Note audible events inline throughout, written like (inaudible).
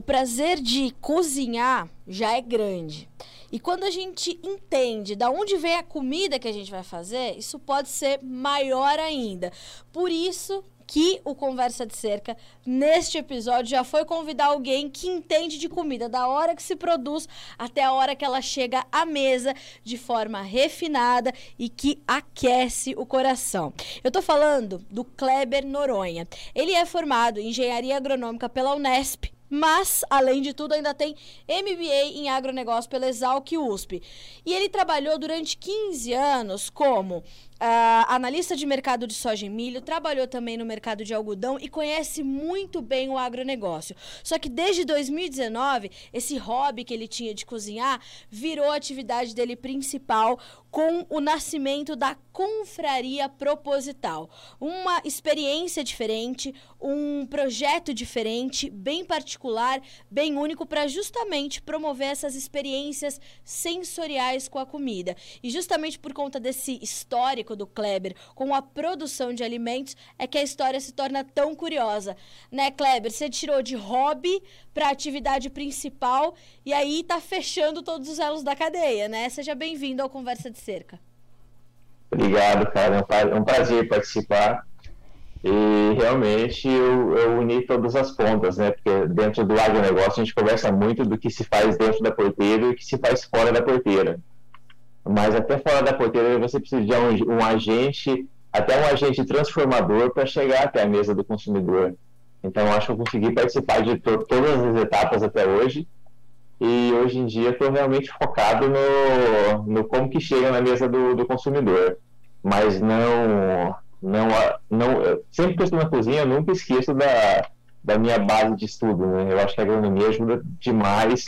o prazer de cozinhar já é grande. E quando a gente entende da onde vem a comida que a gente vai fazer, isso pode ser maior ainda. Por isso que o Conversa de Cerca, neste episódio, já foi convidar alguém que entende de comida, da hora que se produz até a hora que ela chega à mesa de forma refinada e que aquece o coração. Eu tô falando do Kleber Noronha. Ele é formado em Engenharia Agronômica pela Unesp mas, além de tudo, ainda tem MBA em agronegócio pela Exalc USP. E ele trabalhou durante 15 anos como Uh, analista de mercado de soja e milho, trabalhou também no mercado de algodão e conhece muito bem o agronegócio. Só que desde 2019, esse hobby que ele tinha de cozinhar virou a atividade dele principal com o nascimento da Confraria Proposital. Uma experiência diferente, um projeto diferente, bem particular, bem único para justamente promover essas experiências sensoriais com a comida. E justamente por conta desse histórico do Kleber com a produção de alimentos é que a história se torna tão curiosa. Né, Kleber? Você tirou de hobby para atividade principal e aí tá fechando todos os elos da cadeia, né? Seja bem-vindo ao Conversa de Cerca. Obrigado, cara. É um prazer participar. E realmente eu, eu, uni todas as pontas, né? Porque dentro do agronegócio a gente conversa muito do que se faz dentro da porteira e o que se faz fora da porteira mas até fora da porteira você precisa de um, um agente, até um agente transformador para chegar até a mesa do consumidor. Então, acho que eu consegui participar de to todas as etapas até hoje. E hoje em dia estou realmente focado no, no como que chega na mesa do, do consumidor. Mas não, não, não, sempre que eu estou na cozinha, eu nunca esqueço da, da minha base de estudo. Né? Eu acho que a agronomia ajuda demais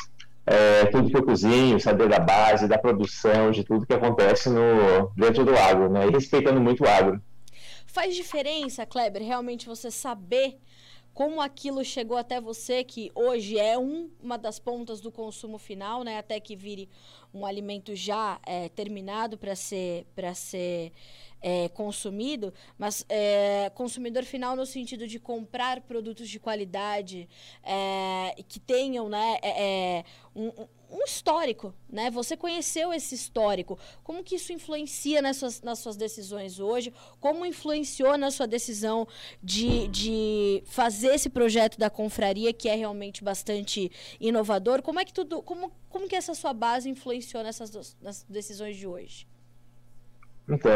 é, tudo que eu cozinho, saber da base, da produção, de tudo que acontece no, dentro do agro, né? E respeitando muito o agro. Faz diferença, Kleber, realmente você saber como aquilo chegou até você, que hoje é um, uma das pontas do consumo final, né? Até que vire um alimento já é, terminado para ser, ser é, consumido, mas é, consumidor final no sentido de comprar produtos de qualidade é, que tenham né, é, é, um, um, histórico, né? Você conheceu esse histórico. Como que isso influencia nas suas, nas suas decisões hoje? Como influenciou na sua decisão de, de fazer esse projeto da confraria, que é realmente bastante inovador? Como é que tudo, como, como que essa sua base influenciou nessas nas decisões de hoje? Então,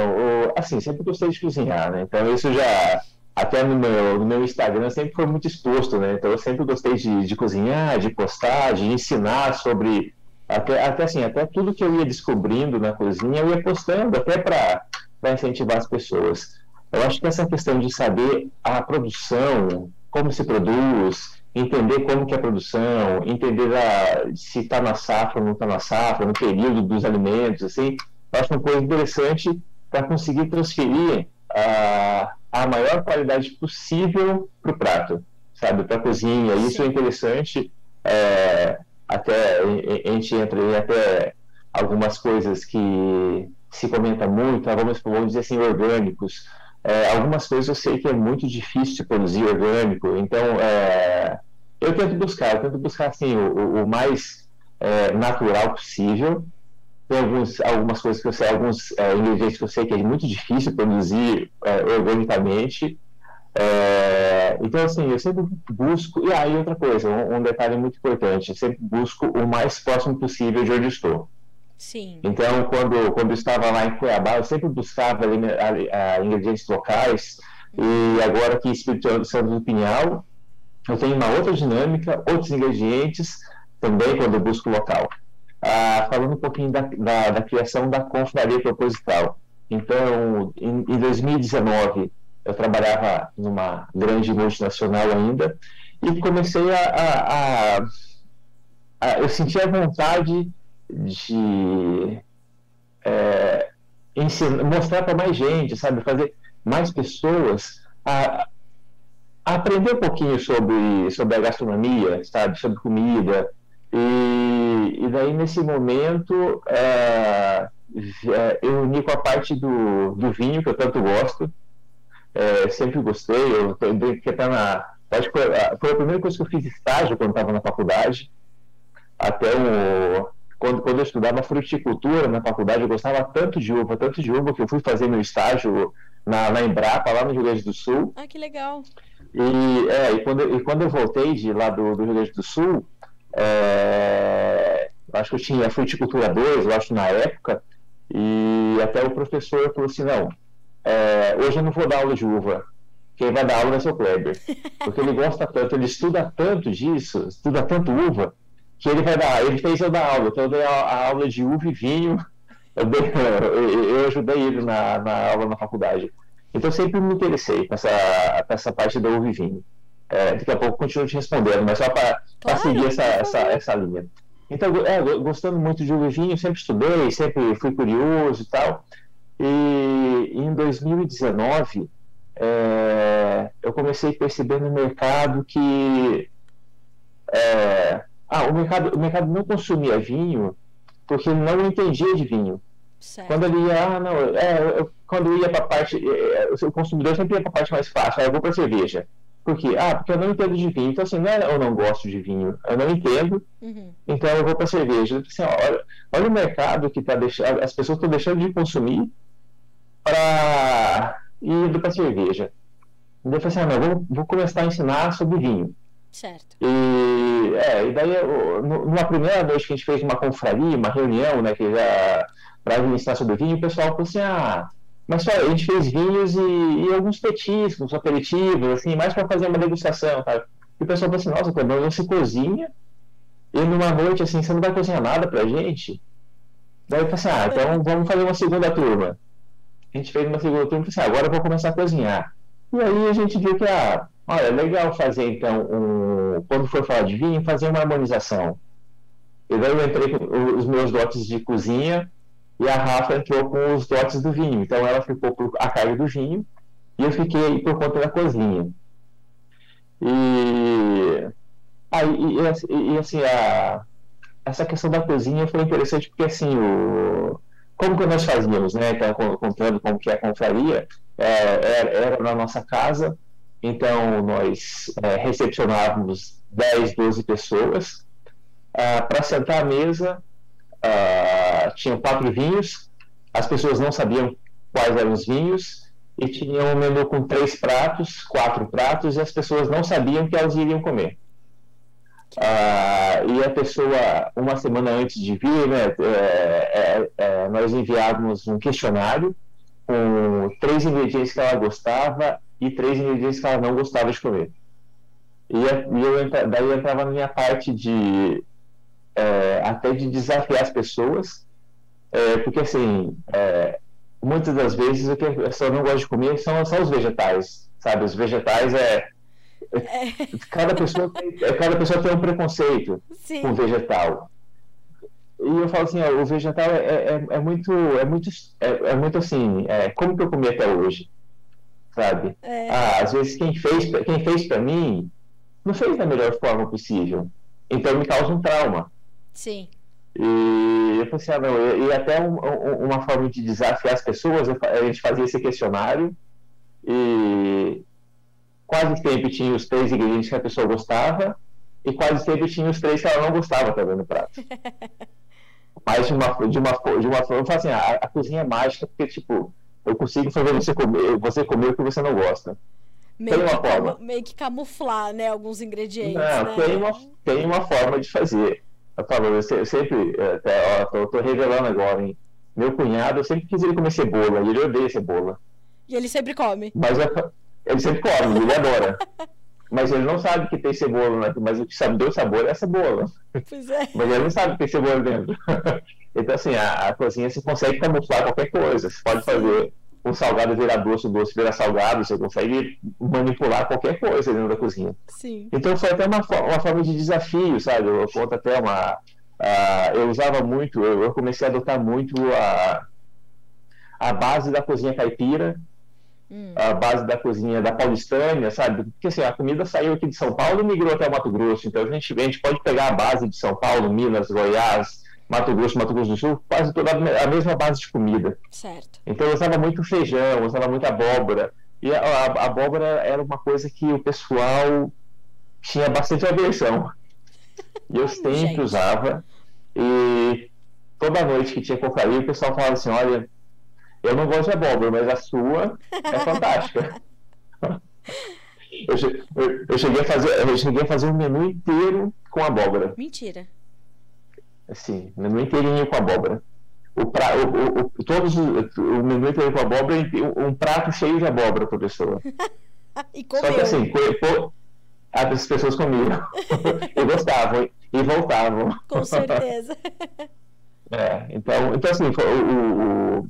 assim, sempre gostei de cozinhar, né? Então isso já, até no meu, no meu Instagram sempre foi muito exposto, né? Então eu sempre gostei de, de cozinhar, de postar, de ensinar sobre, até, até assim, até tudo que eu ia descobrindo na cozinha eu ia postando, até para incentivar as pessoas. Eu acho que essa questão de saber a produção, como se produz, entender como que é a produção, entender a, se está na safra ou não está na safra, no período dos alimentos, assim, acho uma coisa interessante para conseguir transferir a, a maior qualidade possível para o prato, sabe, para a cozinha. Isso é interessante. É, até a gente entra em até algumas coisas que se comenta muito, vamos, vamos dizer assim, orgânicos. É, algumas coisas eu sei que é muito difícil de produzir orgânico, então é, eu tento buscar, eu tento buscar assim, o, o mais é, natural possível, tem alguns, algumas coisas que eu sei, alguns é, ingredientes que eu sei que é muito difícil produzir é, organicamente. É, então, assim, eu sempre busco. E aí, outra coisa, um, um, detalhe muito importante: eu sempre busco o mais próximo possível de onde estou. Sim. Então, quando, quando eu estava lá em Cuiabá, eu sempre buscava ali, a, a, ingredientes locais. E agora aqui em Espírito Santo do Pinhal, eu tenho uma outra dinâmica, outros ingredientes também quando eu busco local ah, falando um pouquinho da, da, da, criação da confraria proposital. Então, em, em 2019, eu trabalhava numa grande multinacional ainda e comecei a, a, a, a eu senti a vontade de é, ensinar, mostrar para mais gente, sabe, fazer mais pessoas a, a, aprender um pouquinho sobre, sobre a gastronomia, sabe, sobre comida, e, e daí, nesse momento, é, é, eu uni com a parte do, do vinho, que eu tanto gosto. É, sempre gostei, eu que está na, Acho que foi, foi, a primeira coisa que eu fiz estágio quando estava na faculdade. Até o, quando, quando eu estudava fruticultura na faculdade, eu gostava tanto de uva, tanto de uva, que eu fui fazer meu estágio na, na Embrapa, lá no Rio Grande do Sul. Ah, que legal. E, é, e, quando, e quando eu voltei de lá do, do Rio Grande do Sul, é, acho que eu tinha fruticultura 2, eu acho, na época, e até o professor falou assim, não, é, hoje eu não vou dar aula de uva, quem vai dar aula ser o Kleber. (laughs) Porque ele gosta tanto, ele estuda tanto disso, estuda tanto uva, que ele vai dar, ele fez eu dar aula, então eu dei a, a aula de uva e vinho, eu, dei, (laughs) eu, eu ajudei ele na, na, aula na faculdade. Então eu sempre me interessei com essa, essa parte da uva e vinho. É, daqui a pouco continuo te respondendo, mas só para claro, seguir essa, essa, essa linha. Então, é, gostando muito de vinho, sempre estudei, sempre fui curioso e tal. E em 2019, é, eu comecei a perceber no mercado que é, ah, o, mercado, o mercado não consumia vinho porque ele não entendia de vinho. Certo. Quando ele ia, ah, não, é, eu, quando ia para a parte, é, é, o consumidor sempre ia para a parte mais fácil, ah, eu vou para cerveja. Por quê? Ah, porque eu não entendo de vinho. Então, assim, não é eu não gosto de vinho, eu não entendo, uhum. então eu vou para cerveja. Assim, olha, olha o mercado que está deixando, as pessoas estão deixando de consumir para ir para cerveja. E eu falei assim, ah, não, vou, vou começar a ensinar sobre vinho. Certo. E, é, e daí, numa primeira noite que a gente fez uma confraria, uma reunião, né, que já para ensinar sobre vinho, o pessoal falou assim, ah, mas só, a gente fez vinhos e, e alguns petiscos, aperitivos, assim, mais para fazer uma degustação, tá? E o pessoal falou assim, nossa, quando você cozinha e numa noite, assim, você não vai cozinhar nada pra gente? Daí eu falei assim, ah, então vamos fazer uma segunda turma. A gente fez uma segunda turma e assim, ah, agora eu vou começar a cozinhar. E aí a gente viu que, ah, olha, é legal fazer então, um, quando for falar de vinho, fazer uma harmonização. E daí eu entrei com os meus dotes de cozinha e a Rafa entrou com os dotes do vinho. Então ela ficou por a cargo do vinho e eu fiquei por conta da cozinha. E, aí, e, e assim, a, essa questão da cozinha foi interessante porque assim, o, como que nós fazíamos, né? Então, contando como que é a confraria, é, era, era, na nossa casa, então nós é, recepcionávamos 10, 12 pessoas. Ah, Para sentar à mesa, uh, tinham quatro vinhos, as pessoas não sabiam quais eram os vinhos, e tinham um menu com três pratos, quatro pratos, e as pessoas não sabiam que elas iriam comer. Uh, e a pessoa, uma semana antes de vir, né, é, é, é, nós enviávamos um questionário com três ingredientes que ela gostava e três ingredientes que ela não gostava de comer. E, e eu, daí eu entrava na minha parte de é, até de desafiar as pessoas, é, porque assim, é, muitas das vezes o que a pessoa não gosta de comer são, são os vegetais, sabe? Os vegetais é, é. cada pessoa tem, é, cada pessoa tem um preconceito Sim. com vegetal e eu falo assim ó, o vegetal é, é, muito é muito é, muito assim é, como que eu comi até hoje sabe ah, às vezes quem fez quem fez para mim não fez da melhor forma possível então me causa um trauma Sim. E eu falei assim, ah, não, e, até um, um, uma forma de desafiar as pessoas, a gente fazia esse questionário e quase sempre tinha os três ingredientes que a pessoa gostava e quase sempre tinha os três que ela não gostava também no prato. (laughs) Mas de uma, de uma, de uma forma, eu falo assim, a, a cozinha é mágica porque, tipo, eu consigo fazer você comer, você comer o que você não gosta. Meio, tem uma que, forma. meio que camuflar, né, alguns ingredientes. Não, né? tem, uma, tem uma forma de fazer. Eu falo, eu sempre, até, ó, tô, tô, revelando agora, hein? Meu cunhado, eu sempre quis ele comer cebola, e ele odeia cebola. E ele sempre come. Mas eu, ele sempre come, ele adora. (laughs) Mas ele não sabe que tem cebola, né? mas o que sabe do sabor é a cebola. Pois é. Mas ele não sabe que tem cebola dentro. (laughs) então, assim, a, a cozinha você consegue camuflar qualquer coisa. Você pode fazer o salgado virar doce, o doce virar salgado, você consegue manipular qualquer coisa dentro da cozinha. Sim. Então foi até uma, uma forma de desafio, sabe? Eu conto até uma. Uh, eu usava muito, eu, eu, comecei a adotar muito a, a base da cozinha caipira, hum. a base da cozinha da paulistânia, sabe? Porque assim, a comida saiu aqui de São Paulo e migrou até o Mato Grosso, então a gente, a gente pode pegar a base de São Paulo, Minas, Goiás, Mato Grosso, Mato Grosso do Sul, quase toda a mesma base de comida. Certo. Então eu usava muito feijão, eu usava muito abóbora. E a, a, a abóbora era uma coisa que o pessoal tinha bastante aversão. (laughs) E eu sempre Gente. usava. E toda noite que tinha confraria, o pessoal falava assim: olha, eu não gosto de abóbora, mas a sua é fantástica. (laughs) eu, eu, cheguei a fazer, eu cheguei a fazer um menu inteiro com abóbora. Mentira. Sim, menu inteirinho com abóbora. O, pra, o, o, todos, o menu inteiro com abóbora e um prato cheio de abóbora por pessoa. (laughs) e comeu. Só que assim, as pessoas comiam. (laughs) e gostavam e voltavam. Com certeza. (laughs) é, então, então assim, foi, o, o,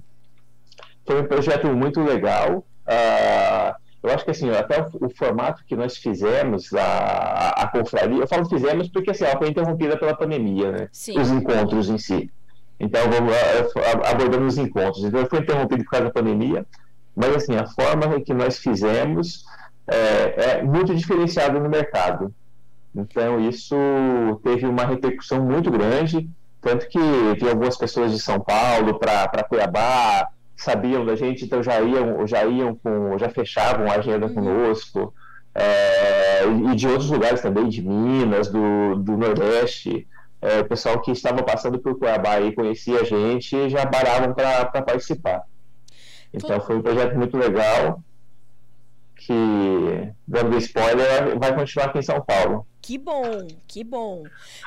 foi um projeto muito legal. Uh, eu acho que assim, até o, o, formato que nós fizemos, a, a confraria, eu falo fizemos porque assim, ela foi interrompida pela pandemia, né? Sim. Os encontros em si. Então, vamos abordando os encontros. Então, foi interrompido por causa da pandemia, mas assim, a forma que nós fizemos é, é muito diferenciada no mercado. Então, isso teve uma repercussão muito grande, tanto que vi algumas pessoas de São Paulo para Cuiabá, sabiam da gente, então já iam, já iam com, já fechavam a agenda uhum. conosco, é, e de outros lugares também, de Minas, do, do Nordeste, é, o pessoal que estava passando por Cuiabá e conhecia a gente já baravam para participar. Então foi um projeto muito legal que, dando spoiler, vai continuar aqui em São Paulo. Que bom, que bom.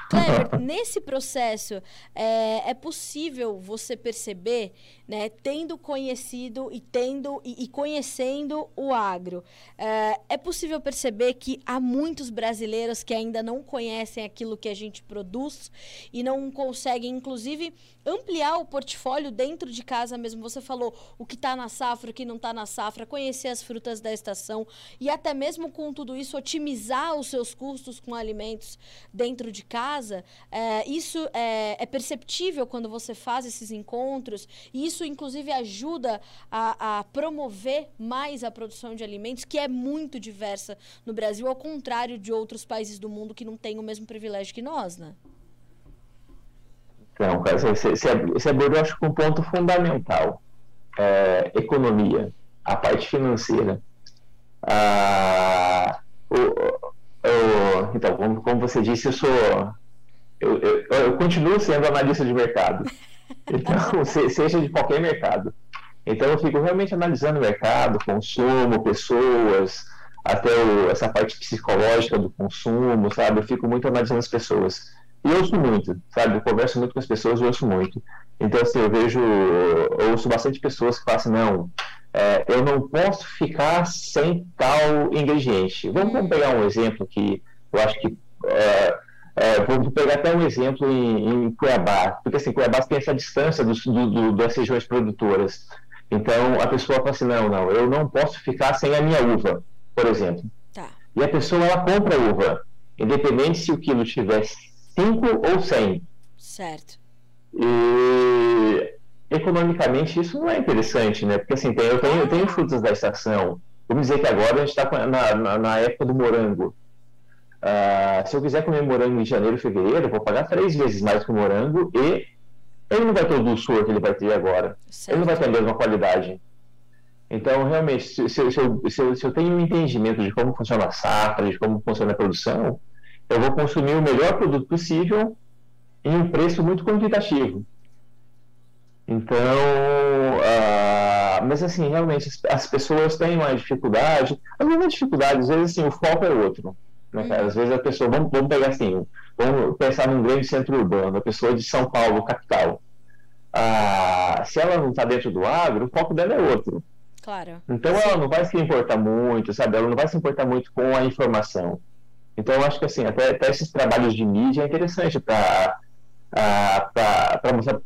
Kleber, (laughs) nesse processo, é, é, possível você perceber, né, tendo conhecido e tendo e, e conhecendo o agro, é, é, possível perceber que há muitos brasileiros que ainda não conhecem aquilo que a gente produz e não conseguem, inclusive, ampliar o portfólio dentro de casa mesmo. Você falou o que está na safra, o que não está na safra, conhecer as frutas da estação e até mesmo com tudo isso otimizar os seus custos com alimentos dentro de casa, é, isso é, é, perceptível quando você faz esses encontros, e isso, inclusive, ajuda a, a promover mais a produção de alimentos, que é muito diversa no Brasil, ao contrário de outros países do mundo que não têm o mesmo privilégio que nós, né? Não, cara, você, você abordou, acho que um ponto fundamental. É, economia, a parte financeira. Ah, o, eu, então, como, como, você disse, eu sou. Eu, eu, eu, continuo sendo analista de mercado. (laughs) Então, seja de qualquer mercado. Então, eu fico realmente analisando o mercado, consumo, pessoas, até o, essa parte psicológica do consumo, sabe? Eu fico muito analisando as pessoas. E eu ouço muito, sabe? Eu converso muito com as pessoas e ouço muito. Então, assim, eu vejo, eu ouço bastante pessoas que falam assim, não, é, eu não posso ficar sem tal ingrediente. Vamos, vamos pegar um exemplo que eu acho que. É, é, vou pegar até um exemplo em, em, Cuiabá, porque assim, Cuiabá tem essa distância do, do, das regiões produtoras. Então a pessoa fala assim: não, não, eu não posso ficar sem a minha uva, por exemplo. Tá. E a pessoa ela compra a uva, independente se o quilo tiver 5 ou 100. Certo. E economicamente isso não é interessante, né? Porque assim, tem, eu, tenho, eu tenho frutas da estação. Vamos dizer que agora a gente está na, na, na, época do morango. Uh, se eu quiser comer morango em janeiro, fevereiro, eu vou pagar três vezes mais que o morango e ele não vai ter o dulçor que ele vai ter agora. Certo. Ele não vai ter a mesma qualidade. Então, realmente, se, se, se, eu, se, eu, se eu tenho um entendimento de como funciona a safra, de como funciona a produção, eu vou consumir o melhor produto possível em um preço muito quantitativo. Então, uh, mas assim, realmente as pessoas têm mais dificuldade, às vezes a dificuldade, às vezes assim, o foco é outro. Né? Às vezes a pessoa, vamos, vamos pegar assim, vamos pensar num grande centro urbano, a pessoa de São Paulo, capital. Uh, se ela não está dentro do agro, o foco dela é outro. Claro. Então Sim. ela não vai se importar muito, sabe? Ela não vai se importar muito com a informação. Então eu acho que assim, até, até esses trabalhos de mídia é interessante para para mostrar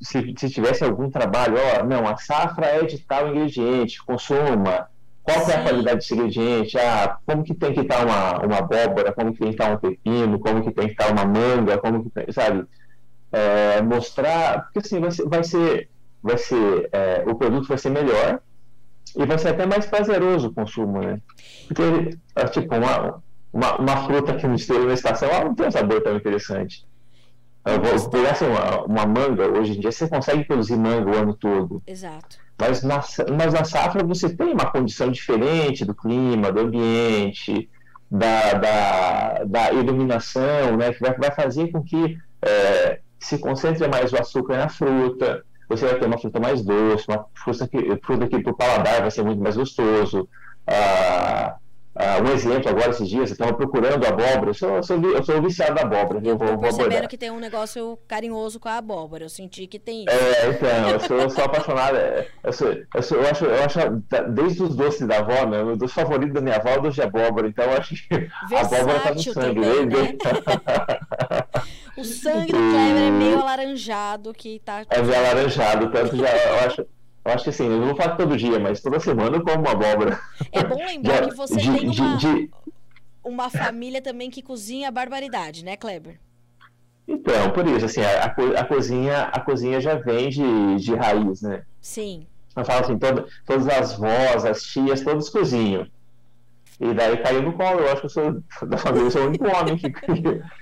se, se tivesse algum trabalho, ó, não, a safra é de tal ingrediente, consuma, qual é a qualidade desse ingrediente, ah, como que tem que estar uma, uma abóbora, como que tem que estar um pepino, como que tem que estar uma manga, como que tem, sabe? É, mostrar, porque assim, vai ser, vai ser, vai ser é, o produto vai ser melhor e vai ser até mais prazeroso o consumo, né? Porque, tipo, uma, uma, uma fruta que mistura na estação, ela não tem um sabor tão interessante. Eu vou pegar assim, uma, uma, manga, hoje em dia você consegue produzir manga o ano todo. Exato. Mas na, mas na safra você tem uma condição diferente do clima, do ambiente, da, da, da iluminação, né, que vai, vai fazer com que é, se concentre mais o açúcar na fruta, você vai ter uma fruta mais doce, uma fruta que, fruta que para o paladar vai ser muito mais gostoso. Ah, ah, um exemplo agora esses dias, eu estava procurando abóbora, eu sou, eu sou, eu sou viciado da abóbora. Eu estou percebendo que tem um negócio carinhoso com a abóbora, eu senti que tem isso. É, então, eu sou, eu sou apaixonado, é, eu, sou, eu, sou, eu, acho, eu acho, desde os doces da avó, né, o doce favorito da minha avó é o doce de abóbora, então eu acho que a abóbora está no sangue. Também, né? (laughs) o sangue do Kleber é meio alaranjado, que tá... É meio alaranjado, tanto já, eu acho... Eu acho que assim, eu não faço todo dia, mas toda semana eu como uma abóbora. É bom lembrar que você de, tem uma, de, uma família também que cozinha a barbaridade, né, Kleber? Então, por isso, assim, a, a, cozinha, a cozinha já vem de, de raiz, né? Sim. Eu falo assim, todas as vós, as tias, todos cozinham. E daí caiu no colo, eu acho que eu sou (laughs) da família, eu sou o único homem que.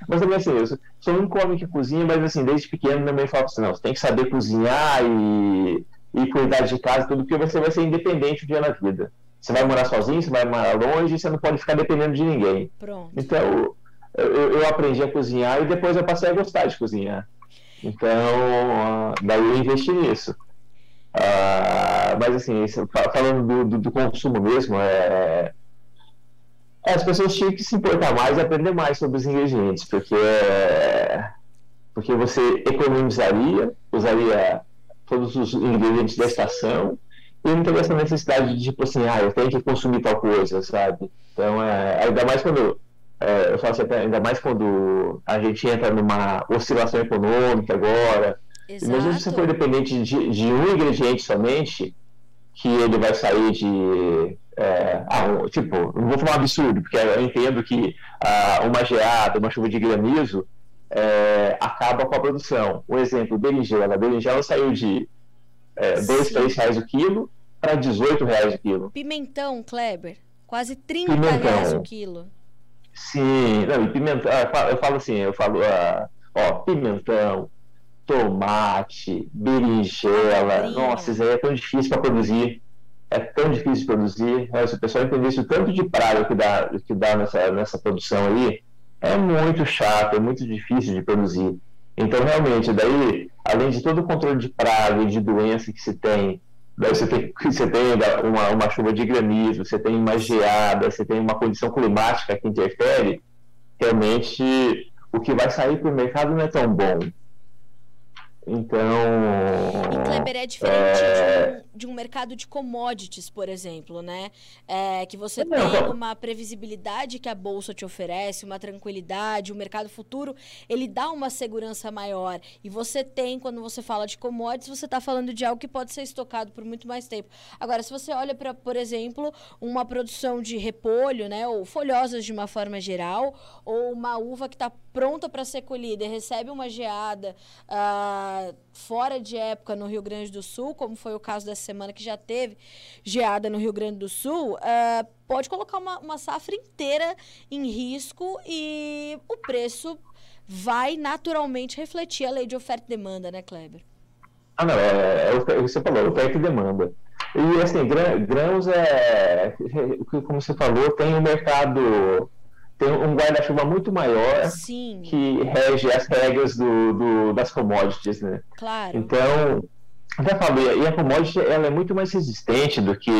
mas também assim, eu sou, sou o único homem que cozinha, mas assim, desde pequeno também falo assim, não, você tem que saber cozinhar e e cuidar de casa, tudo, porque você vai ser independente um dia na vida. Você vai morar sozinho, você vai morar longe, você não pode ficar dependendo de ninguém. Pronto. Então, eu, eu aprendi a cozinhar e depois eu passei a gostar de cozinhar. Então, daí eu investi nisso. Uh, mas assim, falando do, do, do consumo mesmo, é, é, as pessoas tinham que se importar mais e aprender mais sobre os ingredientes, porque, porque você economizaria, usaria todos os ingredientes da estação e não tem essa necessidade de, tipo assim, ah, eu tenho que consumir tal coisa, sabe? Então, é, ainda mais quando, é, eu falo assim, ainda mais quando a gente entra numa oscilação econômica agora, Exato. mesmo se você for dependente de, de um ingrediente somente, que ele vai sair de. É, ah, tipo, não vou falar um absurdo, porque eu entendo que ah, uma geada, uma chuva de granizo, é, acaba com a produção. Um exemplo, berinjela. A berinjela saiu de é, 2, 3 reais o quilo para 18 reais o quilo. Pimentão, Kleber, quase 30 pimentão. reais o quilo. Sim, não, e pimentão, eu falo assim, eu falo, ah, ó, pimentão, tomate, berinjela, nossa, isso aí é tão difícil para produzir. É tão difícil de produzir. Se o pessoal entendesse o tanto de praga que dá, que dá nessa, nessa produção aí, é muito chato, é muito difícil de produzir. Então, realmente, daí, além de todo o controle de praga e de doença que se tem, daí você tem, (laughs) você tem uma, uma chuva de granizo, você tem uma geada, você tem uma condição climática que interfere, realmente o que vai sair para o mercado não é tão bom. Então. E Kleber é diferente é... De, de, um, mercado de commodities, por exemplo, né? É, que você tem uma previsibilidade que a bolsa te oferece, uma tranquilidade, o mercado futuro ele dá uma segurança maior. E você tem, quando você fala de commodities, você está falando de algo que pode ser estocado por muito mais tempo. Agora, se você olha para, por exemplo, uma produção de repolho, né? Ou folhosas de uma forma geral, ou uma uva que está pronta para ser colhida e recebe uma geada. Uh, fora de época no Rio Grande do Sul, como foi o caso dessa semana que já teve geada no Rio Grande do Sul, uh, pode colocar uma, uma safra inteira em risco e o preço vai naturalmente refletir a lei de oferta e demanda, né, Kleber? Ah, não, é, é o que você falou, oferta e demanda. E assim, grãos é, como você falou, tem um mercado tem um guarda-chuva muito maior Sim. que rege as regras do, do, das commodities, né? Claro. Então, já falei, e a commodity ela é muito mais resistente do que,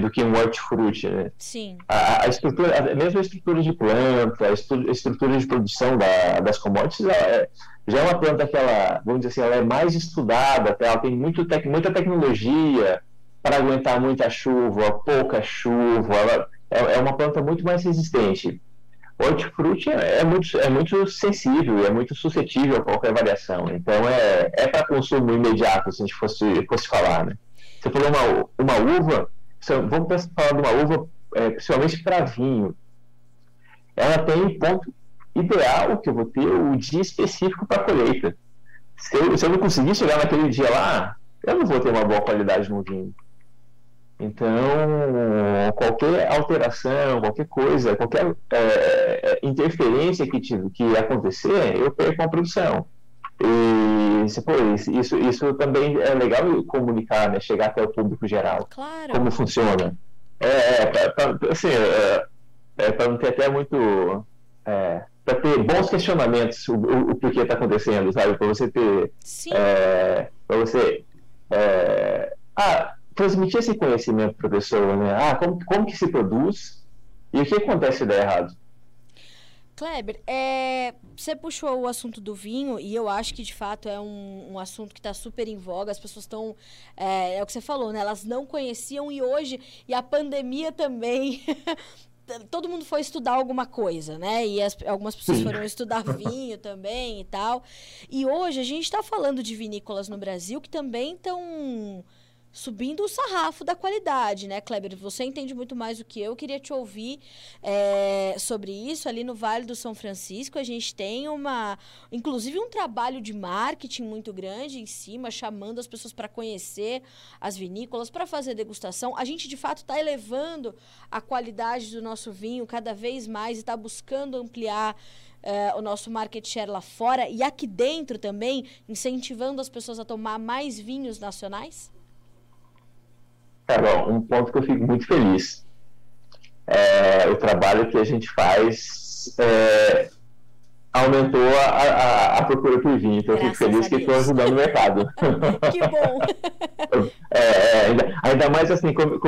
do que um hortifruti, né? Sim. A, a estrutura, a, mesmo a estrutura de planta, a estrutura de produção da, das commodities, é, já é uma planta que ela, vamos dizer assim, ela é mais estudada, ela tem muito tec, muita tecnologia para aguentar muita chuva, pouca chuva, ela é, é uma planta muito mais resistente hortifruti é, é muito, é muito sensível é muito suscetível a qualquer variação. Então é, é para consumo imediato, se a gente fosse, fosse falar. Né? Você falou uma, uma uva, vamos falar de uma uva é, principalmente para vinho. Ela tem ponto ideal que eu vou ter o dia específico para colheita. Se eu, se eu não conseguir chegar naquele dia lá, eu não vou ter uma boa qualidade no vinho. Então, qualquer alteração, qualquer coisa, qualquer é, é interferência que, tive, que acontecer, eu perco a produção. E pô, isso, isso também é legal comunicar, né? chegar até o público geral. Claro. Como funciona. É, é pra, pra, assim, é, é, para não ter até muito. É, para ter bons questionamentos o, o, o porquê está acontecendo, sabe? Para você ter. É, para você. É, ah, transmitir esse conhecimento para a pessoa, né? Ah, como, como que se produz e o que acontece se der errado. Kleber, é, você puxou o assunto do vinho e eu acho que de fato é um, um assunto que está super em voga. As pessoas estão. É, é, o que você falou, né? Elas não conheciam e hoje, e a pandemia também. (laughs) todo mundo foi estudar alguma coisa, né? E as, algumas pessoas foram estudar vinho também e tal. E hoje a gente está falando de vinícolas no Brasil que também estão subindo o sarrafo da qualidade, né, Kleber? Você entende muito mais do que eu. queria te ouvir é, sobre isso. Ali no Vale do São Francisco, a gente tem uma, inclusive, um trabalho de marketing muito grande em cima, chamando as pessoas para conhecer as vinícolas, para fazer degustação. A gente, de fato, está elevando a qualidade do nosso vinho cada vez mais e está buscando ampliar Uh, o nosso market share lá fora e aqui dentro também, incentivando as pessoas a tomar mais vinhos nacionais? Carol, um ponto que eu fico muito feliz. É, o trabalho que a gente faz é, aumentou a, a, a, procura por vinho. Então Graças eu fico feliz que estou ajudando o mercado. (laughs) que bom! É, é, ainda, ainda, mais assim, come,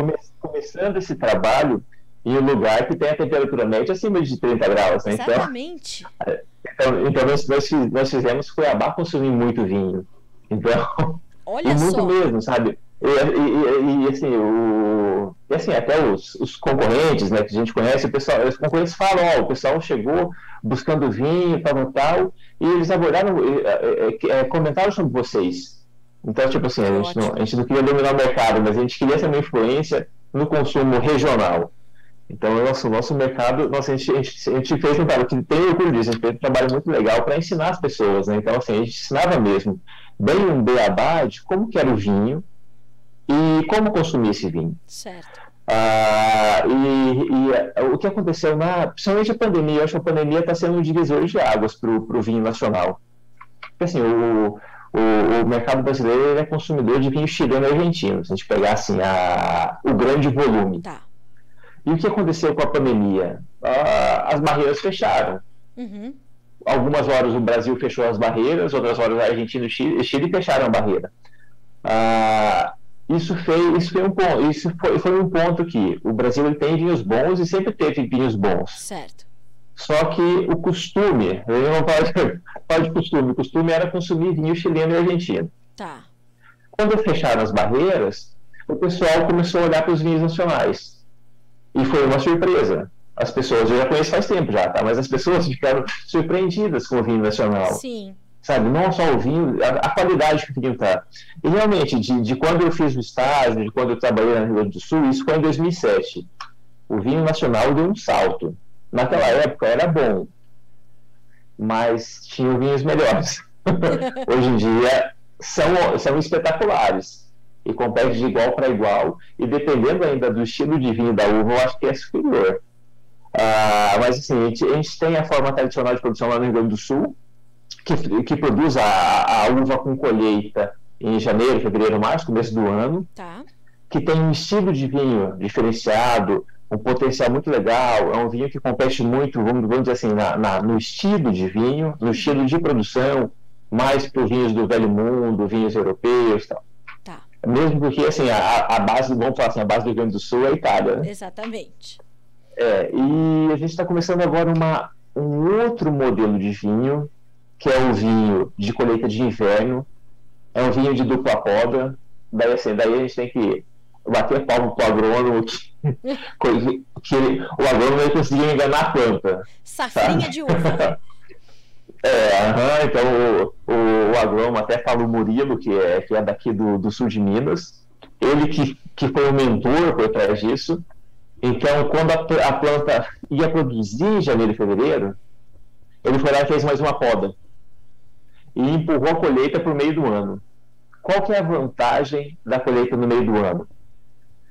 começando esse trabalho em um lugar que tem a temperatura média acima de 30 graus. Né? Então, Exatamente. Então, então, então nós, nós, fizemos Cuiabá consumir muito vinho. Então, Olha (laughs) e muito só. mesmo, sabe? E, e, e, assim, o, e assim, até os, os, concorrentes né, que a gente conhece, o pessoal, os concorrentes falam, ó, o pessoal chegou buscando vinho, tal, tal, e eles abordaram, é, é, comentaram sobre vocês. Então, tipo assim, a gente, não, a gente não queria dominar o mercado, mas a gente queria ter uma influência no consumo regional. Então, o nosso, nosso mercado, nossa, a, gente, a, gente, a gente fez um trabalho que tem orgulho disso, a gente fez um trabalho muito legal para ensinar as pessoas, né? Então, assim, a gente ensinava mesmo bem um beabá de como que era o vinho, e como consumir esse vinho. Certo. Ah, e, e, eh, o que aconteceu na, principalmente a pandemia, eu acho que a pandemia está sendo um divisor de águas para o vinho nacional. Porque assim, o, o, o, mercado brasileiro é consumidor de vinho chileno e argentino, se a gente pegar assim, a, o grande volume. Tá. E o que aconteceu com a pandemia? Ah, as barreiras fecharam. Uhum. Algumas horas o Brasil fechou as barreiras, outras horas a Argentina e o Chile, Chile fecharam a barreira. Ah, isso, fez, isso, foi um ponto, isso foi, foi um ponto que o Brasil tem vinhos bons e sempre teve vinhos bons. Certo. Só que o costume, eu não pode (laughs) falar de costume, o costume era consumir vinho chileno e argentino. Tá. Quando fecharam as barreiras, o pessoal começou a olhar para os vinhos nacionais. E foi uma surpresa. As pessoas, eu já conheço faz tempo já, tá? Mas as pessoas (laughs) ficaram surpreendidas com o vinho nacional. Sim sabe? Não só o vinho, a, a qualidade que o vinho está. E realmente, de, de, quando eu fiz o estágio, de quando eu trabalhei no Rio Grande do Sul, isso foi em 2007. O vinho nacional deu um salto. Naquela época era bom, mas tinha vinhos melhores. (laughs) Hoje em dia são, são espetaculares e competem de igual para igual. E dependendo ainda do estilo de vinho da uva, eu acho que é superior. Ah, mas assim, a gente, a gente tem a forma tradicional de produção lá no Rio Grande do Sul, que, que produz a, a, uva com colheita em janeiro, fevereiro, março, começo do ano, tá. que tem um estilo de vinho diferenciado, um potencial muito legal, é um vinho que compete muito, vamos, vamos dizer assim, na, na, no estilo de vinho, no estilo de produção, mais para os vinhos do velho mundo, vinhos europeus tal. Tá. Mesmo porque, assim, a, a base, vamos falar assim, a base do Rio Grande do Sul é a Itália, né? Exatamente. É, e a gente está começando agora uma, um outro modelo de vinho que é um vinho de colheita de inverno, é um vinho de dupla poda, daí assim, daí a gente tem que bater palmo pro agrônomo que, (laughs) que ele, o agrônomo ele conseguiu enganar a planta. Safrinha sabe? de uva. (laughs) é, aham, então o, o, o, agrônomo até fala o Murilo, que é, que é daqui do, do sul de Minas, ele que, que foi o mentor por trás disso. Então, quando a, a planta ia produzir em janeiro e fevereiro, ele foi lá e fez mais uma poda e empurrou a colheita para o meio do ano. Qual que é a vantagem da colheita no meio do ano?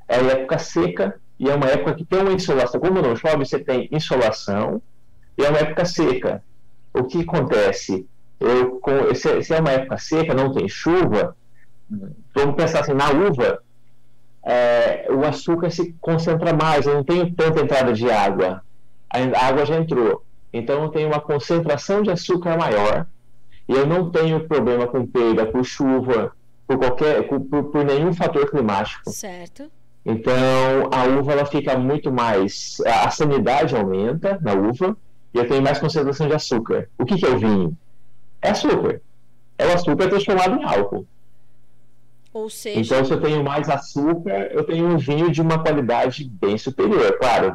É a época seca e é uma época que tem uma insolação. Como não chove, você tem insolação e é uma época seca. O que acontece? Eu, com, se, se, é uma época seca, não tem chuva, vamos pensar assim, na uva, é, o açúcar se concentra mais, eu não tenho tanta entrada de água. a água já entrou. Então eu tenho uma concentração de açúcar maior e eu não tenho problema com perda por chuva, por qualquer, por, por nenhum fator climático. Certo. Então a uva ela fica muito mais, a sanidade aumenta na uva e eu tenho mais concentração de açúcar. O que, que é o vinho? É açúcar. É o açúcar transformado em álcool. Ou seja... Então, se eu tenho mais açúcar, eu tenho um vinho de uma qualidade bem superior. Claro,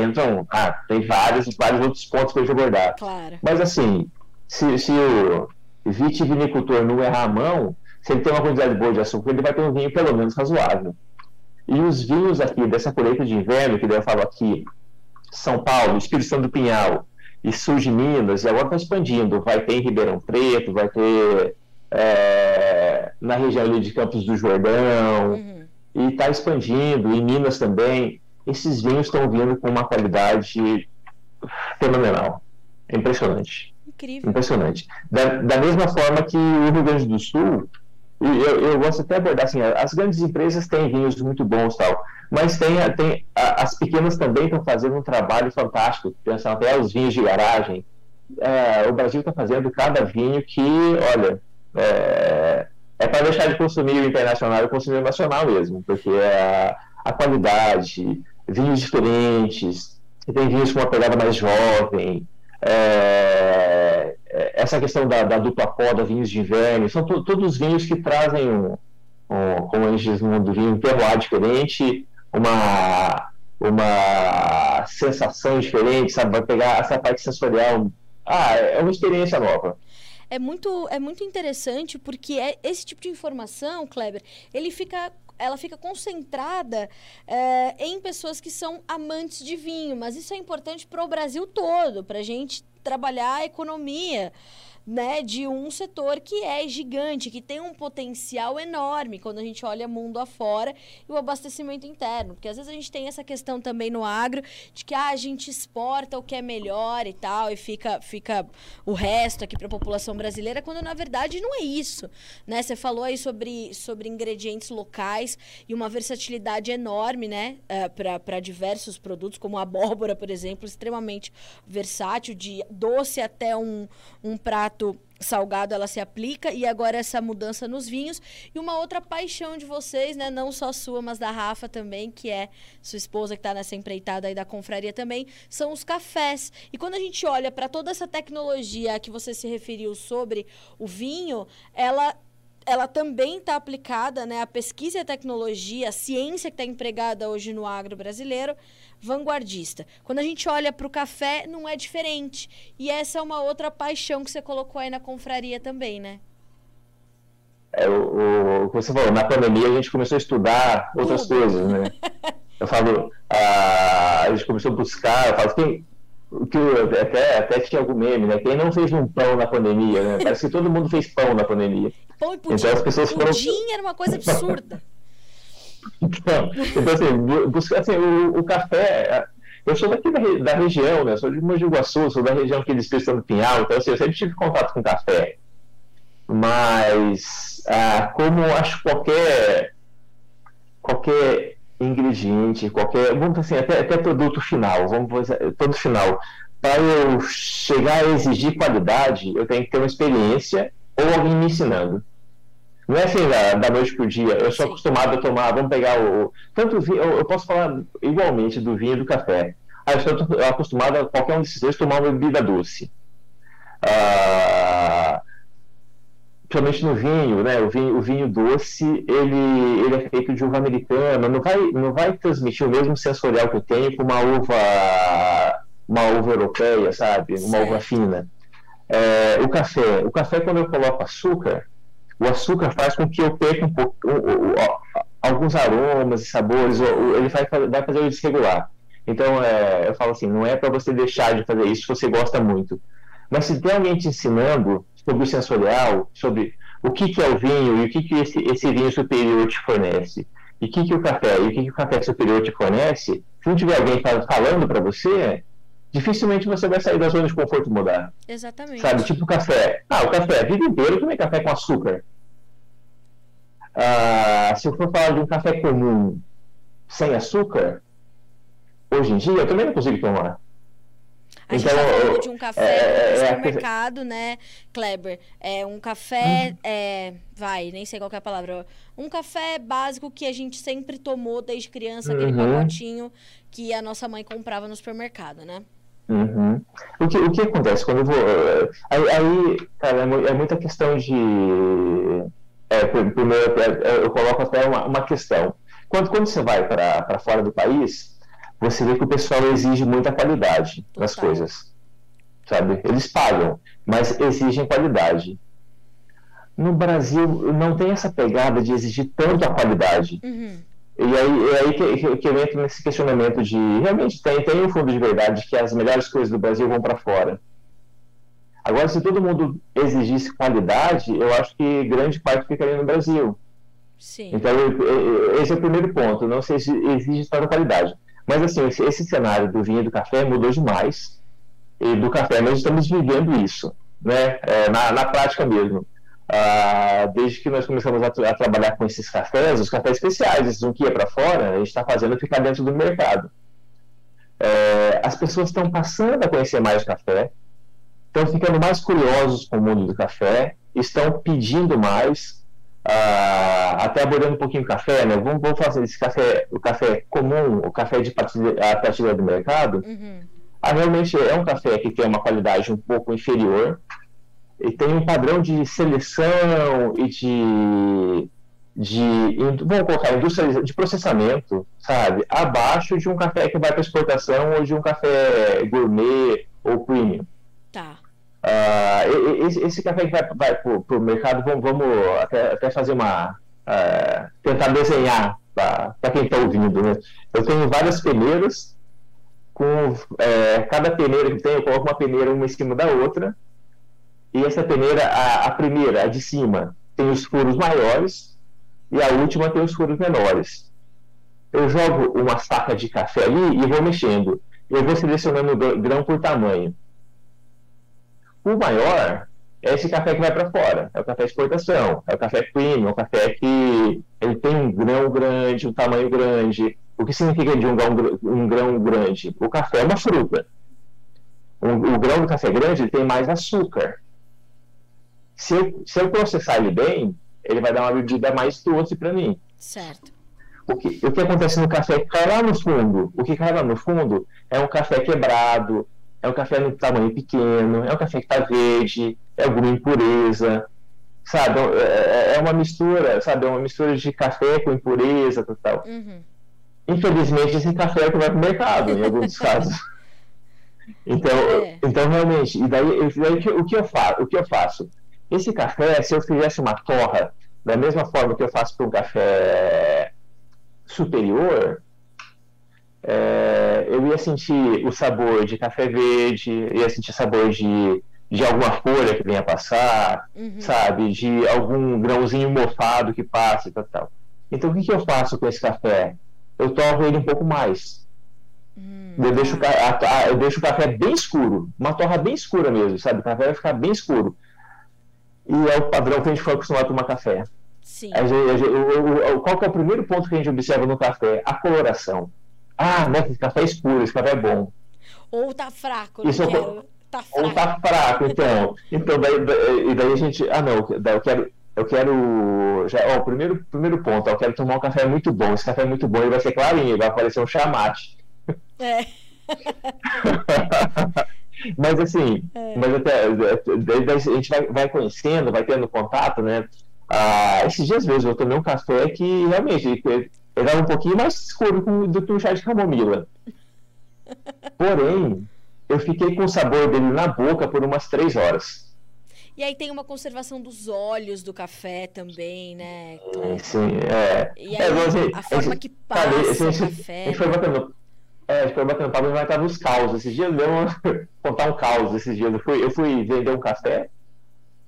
entram. Ah, tem vários, vários outros pontos para eu abordar. Claro. Mas, assim, se, se o vitivinicultor não errar a mão, se ele tem uma quantidade boa de açúcar, ele vai ter um vinho pelo menos razoável. E os vinhos aqui dessa colheita de inverno, que eu falo aqui, São Paulo, Espírito Santo do Pinhal e sul de Minas, e agora está expandindo. Vai ter em Ribeirão Preto, vai ter é, na região ali de Campos do Jordão, uhum. e está expandindo, em Minas também. Esses vinhos estão vindo com uma qualidade fenomenal. É impressionante. Incrível. Impressionante. Da, da mesma forma que o Rio Grande do Sul, eu, eu gosto até de abordar assim, as grandes empresas têm vinhos muito bons tal, mas tem, tem as pequenas também estão fazendo um trabalho fantástico, pensando até os vinhos de garagem. É, o Brasil está fazendo cada vinho que, olha, é, é para deixar de consumir o internacional e consumir o nacional mesmo, porque a, a qualidade, vinhos diferentes, tem vinhos com uma pegada mais jovem, é, essa questão da, da, dupla poda, vinhos de inverno, são to, todos vinhos que trazem um, um como a gente diz no mundo do vinho, um terroir diferente, uma, uma sensação diferente, sabe? Vai pegar essa parte sensorial. Ah, é uma experiência nova é muito, é muito interessante porque é, esse tipo de informação, Kleber, ele fica ela fica concentrada é, em pessoas que são amantes de vinho, mas isso é importante para o Brasil todo, para a gente trabalhar a economia né, de um setor que é gigante, que tem um potencial enorme quando a gente olha mundo afora e o abastecimento interno. Porque às vezes a gente tem essa questão também no agro de que ah, a gente exporta o que é melhor e tal, e fica, fica o resto aqui para a população brasileira, quando na verdade não é isso. Né? Você falou aí sobre, sobre ingredientes locais e uma versatilidade enorme né, eh, para diversos produtos, como a abóbora, por exemplo, extremamente versátil, de doce até um, um prato prato salgado ela se aplica e agora essa mudança nos vinhos e uma outra paixão de vocês, né, não só sua, mas da Rafa também, que é sua esposa que está nessa empreitada aí da confraria também, são os cafés. E quando a gente olha para toda essa tecnologia que você se referiu sobre o vinho, ela ela também está aplicada, né, a pesquisa e a tecnologia, a ciência que está empregada hoje no agro brasileiro, vanguardista. Quando a gente olha para o café, não é diferente. E essa é uma outra paixão que você colocou aí na confraria também, né? É, o, o que você falou, na pandemia a gente começou a estudar outras Tudo. coisas, né? (laughs) Eu falo, a, a gente começou a buscar, eu falo, quem, que até, até tinha algum meme, né? Quem não fez um pão na pandemia, né? Parece que todo mundo fez pão na pandemia. Pão e pudim. Então as pessoas foram... Pudim era uma coisa absurda. Então, então assim, buscar, assim o, o, café. Eu sou daqui da, da, região, né? Sou de Mogi Guaçu, sou da região aqui de Espírito Santo Pinhal, então assim, eu sempre tive contato com café. Mas, ah, como acho qualquer qualquer ingrediente, qualquer, vamos assim, até, até produto final, vamos dizer, produto final, para eu chegar a exigir qualidade, eu tenho que ter uma experiência ou alguém me ensinando. Não é assim da, da noite pro dia. Eu sou acostumado a tomar, vamos pegar o. Tanto vinho, eu, eu, posso falar igualmente do vinho e do café. Ah, eu estou acostumado a qualquer um desses dois tomar uma bebida doce. Ah, principalmente no vinho, né? O vinho, o vinho doce, ele, ele é feito de uva americana, não vai, não vai transmitir o mesmo sensorial que eu tenho com uma uva, uma uva europeia, sabe? Uma uva fina. É, o café, o café quando eu coloco açúcar, o açúcar faz com que eu perca um pouco, alguns aromas e sabores, ele vai, vai fazer eu desregular. Então, é, eu falo assim, não é para você deixar de fazer isso se você gosta muito. Mas se tem alguém te ensinando sobre o sensorial, sobre o que, que é o vinho e o que, que esse, esse vinho superior te fornece, e o que, que o café e o que, que o café superior te fornece, se não tiver alguém falando para você, dificilmente você vai sair da zona de conforto e mudar. Exatamente. Sabe, tipo café. Ah, o café, a vida inteira eu tomei café com açúcar. Ah, se eu for falar de um café comum sem açúcar, hoje em dia eu também não consigo tomar. A gente então, tá falando de um café é, no é, supermercado, é, né, Kleber? É um café, uhum. é, vai, nem sei qual é a palavra. Um café básico que a gente sempre tomou desde criança, aquele uhum. pacotinho que a nossa mãe comprava no supermercado, né? Uhum. O, que, o que acontece quando eu vou. Eh, aí, aí cara, é, é muita questão de. É, primeiro, eu coloco até uma, uma questão. Quando, quando você vai para fora do país, você vê que o pessoal exige muita qualidade Total. nas coisas. Sabe? Eles pagam, mas exigem qualidade. No Brasil, não tem essa pegada de exigir tanto a qualidade. Uhum. E aí, é aí que, que, eu entro nesse questionamento de realmente tem, tem um fundo de verdade que as melhores coisas do Brasil vão para fora. Agora, se todo mundo exigisse qualidade, eu acho que grande parte ficaria no Brasil. Sim. Então, esse é o primeiro ponto. Não se exige tanta qualidade. Mas, assim, esse, esse cenário do vinho e do café mudou demais. E do café, nós estamos vivendo isso, né? É, na, na prática mesmo. Ah, desde que nós começamos a, a, trabalhar com esses cafés, os cafés especiais, esses um que ia para fora, a gente está fazendo ficar dentro do mercado. É, as pessoas estão passando a conhecer mais o café, estão ficando mais curiosos com o mundo do café, estão pedindo mais, ah, até abordando um pouquinho o café, né? Vamos, vamos fazer esse café, o café comum, o café de prateleira do mercado. Uhum. Ah, realmente é um café que tem uma qualidade um pouco inferior, e tem um padrão de seleção e de, de vamos colocar indústria de processamento, sabe, abaixo de um café que vai para exportação ou de um café gourmet ou premium. Tá. Uh, esse, esse, café que vai, vai para o mercado, vamos, vamos até, até, fazer uma. Uh, tentar desenhar para quem está ouvindo. Né? Eu tenho várias peneiras, com é, cada peneira que tem, eu coloco uma peneira uma em cima da outra, e essa peneira, a, a primeira, a de cima, tem os furos maiores e a última tem os furos menores. Eu jogo uma saca de café ali e vou mexendo. Eu vou selecionando grão por tamanho. O maior é esse café que vai para fora, é o café de exportação, é o café premium, é o café que ele tem um grão grande, um tamanho grande. O que significa de um grão, um grão grande? O café é uma fruta. o grão do café grande ele tem mais açúcar. Se eu, se eu processar ele bem, ele vai dar uma bebida mais doce para mim. Certo. O que, o que acontece no café que cai lá no fundo? O que cai lá no fundo é um café quebrado, é um café no tamanho pequeno, é um café que está verde, é alguma impureza, sabe? É, é, é, uma mistura, sabe? É uma mistura de café com impureza total. Uhum. Infelizmente, esse café é que vai para o mercado, em alguns (laughs) casos. Então, é. então realmente, e daí, daí o que eu faço? O que eu faço? Esse café, se eu fizesse uma torra, da mesma forma que eu faço para um café superior, é, eu ia sentir o sabor de café verde, ia sentir sabor de, de alguma folha que venha passar, uhum. sabe? De algum grãozinho mofado que passe e tal, tal. Então, o que, que eu faço com esse café? Eu torro ele um pouco mais. Hum, eu, deixo, a, a, eu deixo o café bem escuro, uma torra bem escura mesmo, sabe? O café vai ficar bem escuro e é o padrão que a gente foi acostumado a tomar café. Sim. A gente, a gente, o, o, qual que é o primeiro ponto que a gente observa no café? A coloração. Ah, né, esse café é escuro, esse café é bom. Ou tá fraco, Isso quero. Tá fraco. Ou tá fraco, então. então, daí, daí, daí a gente. Ah, não, daí eu quero. Eu quero. Já, ó, o primeiro, primeiro ponto, eu quero tomar um café muito bom. Esse café é muito bom, ele vai ser clarinho, vai aparecer um chamate. É. (laughs) Mas assim, é. mas até, a gente vai, vai conhecendo, vai tendo contato, né? Ah, esses dias mesmo eu tomei um café que realmente ele era um pouquinho mais escuro do que o chá de camomila. Porém, eu fiquei com o sabor dele na boca por umas três horas. E aí tem uma conservação dos olhos do café também, né? Sim, é. E aí, é, a forma que passa o café. A gente foi batendo, é, foi batendo papo e vai estar nos caos. Esses dias deu (laughs) uma... contar um caos esses dias. Eu fui, eu fui vender um café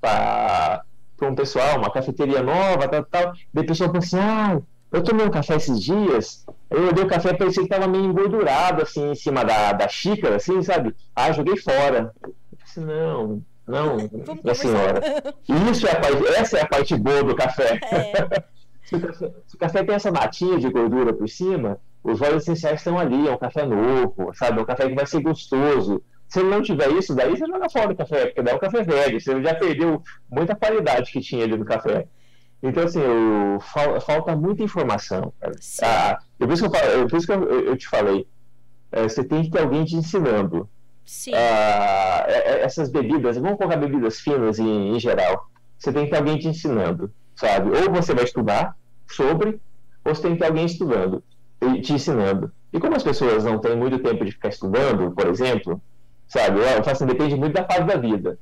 para um pessoal, uma cafeteria nova, tal, tal. Daí a pessoa falou assim, ah, eu tomei um café esses dias, eu dei o café, parecia que estava meio engordurado, assim, em cima da, da xícara, assim, sabe? Ah, joguei fora. Eu disse, não, não, minha senhora. Isso é a parte, essa é a parte boa do café. É. (laughs) se, o café se o café tem essa matinha de gordura por cima, os óleos essenciais estão ali, é um café novo, sabe? É um café que vai ser gostoso. Se ele não tiver isso, daí você joga fora o café, porque daí é um café velho. Você já perdeu muita qualidade que tinha ali no café. Então, assim, eu, falta muita informação. Ah, por isso que, eu, por isso que eu, eu te falei, é, você tem que ter alguém te ensinando. Ah, é, é, essas bebidas, vamos colocar bebidas finas em, em geral, você tem que ter alguém te ensinando, sabe? Ou você vai estudar sobre, ou você tem que ter alguém estudando, te ensinando. E como as pessoas não têm muito tempo de ficar estudando, por exemplo, sabe? Eu falo assim, depende muito da fase da vida.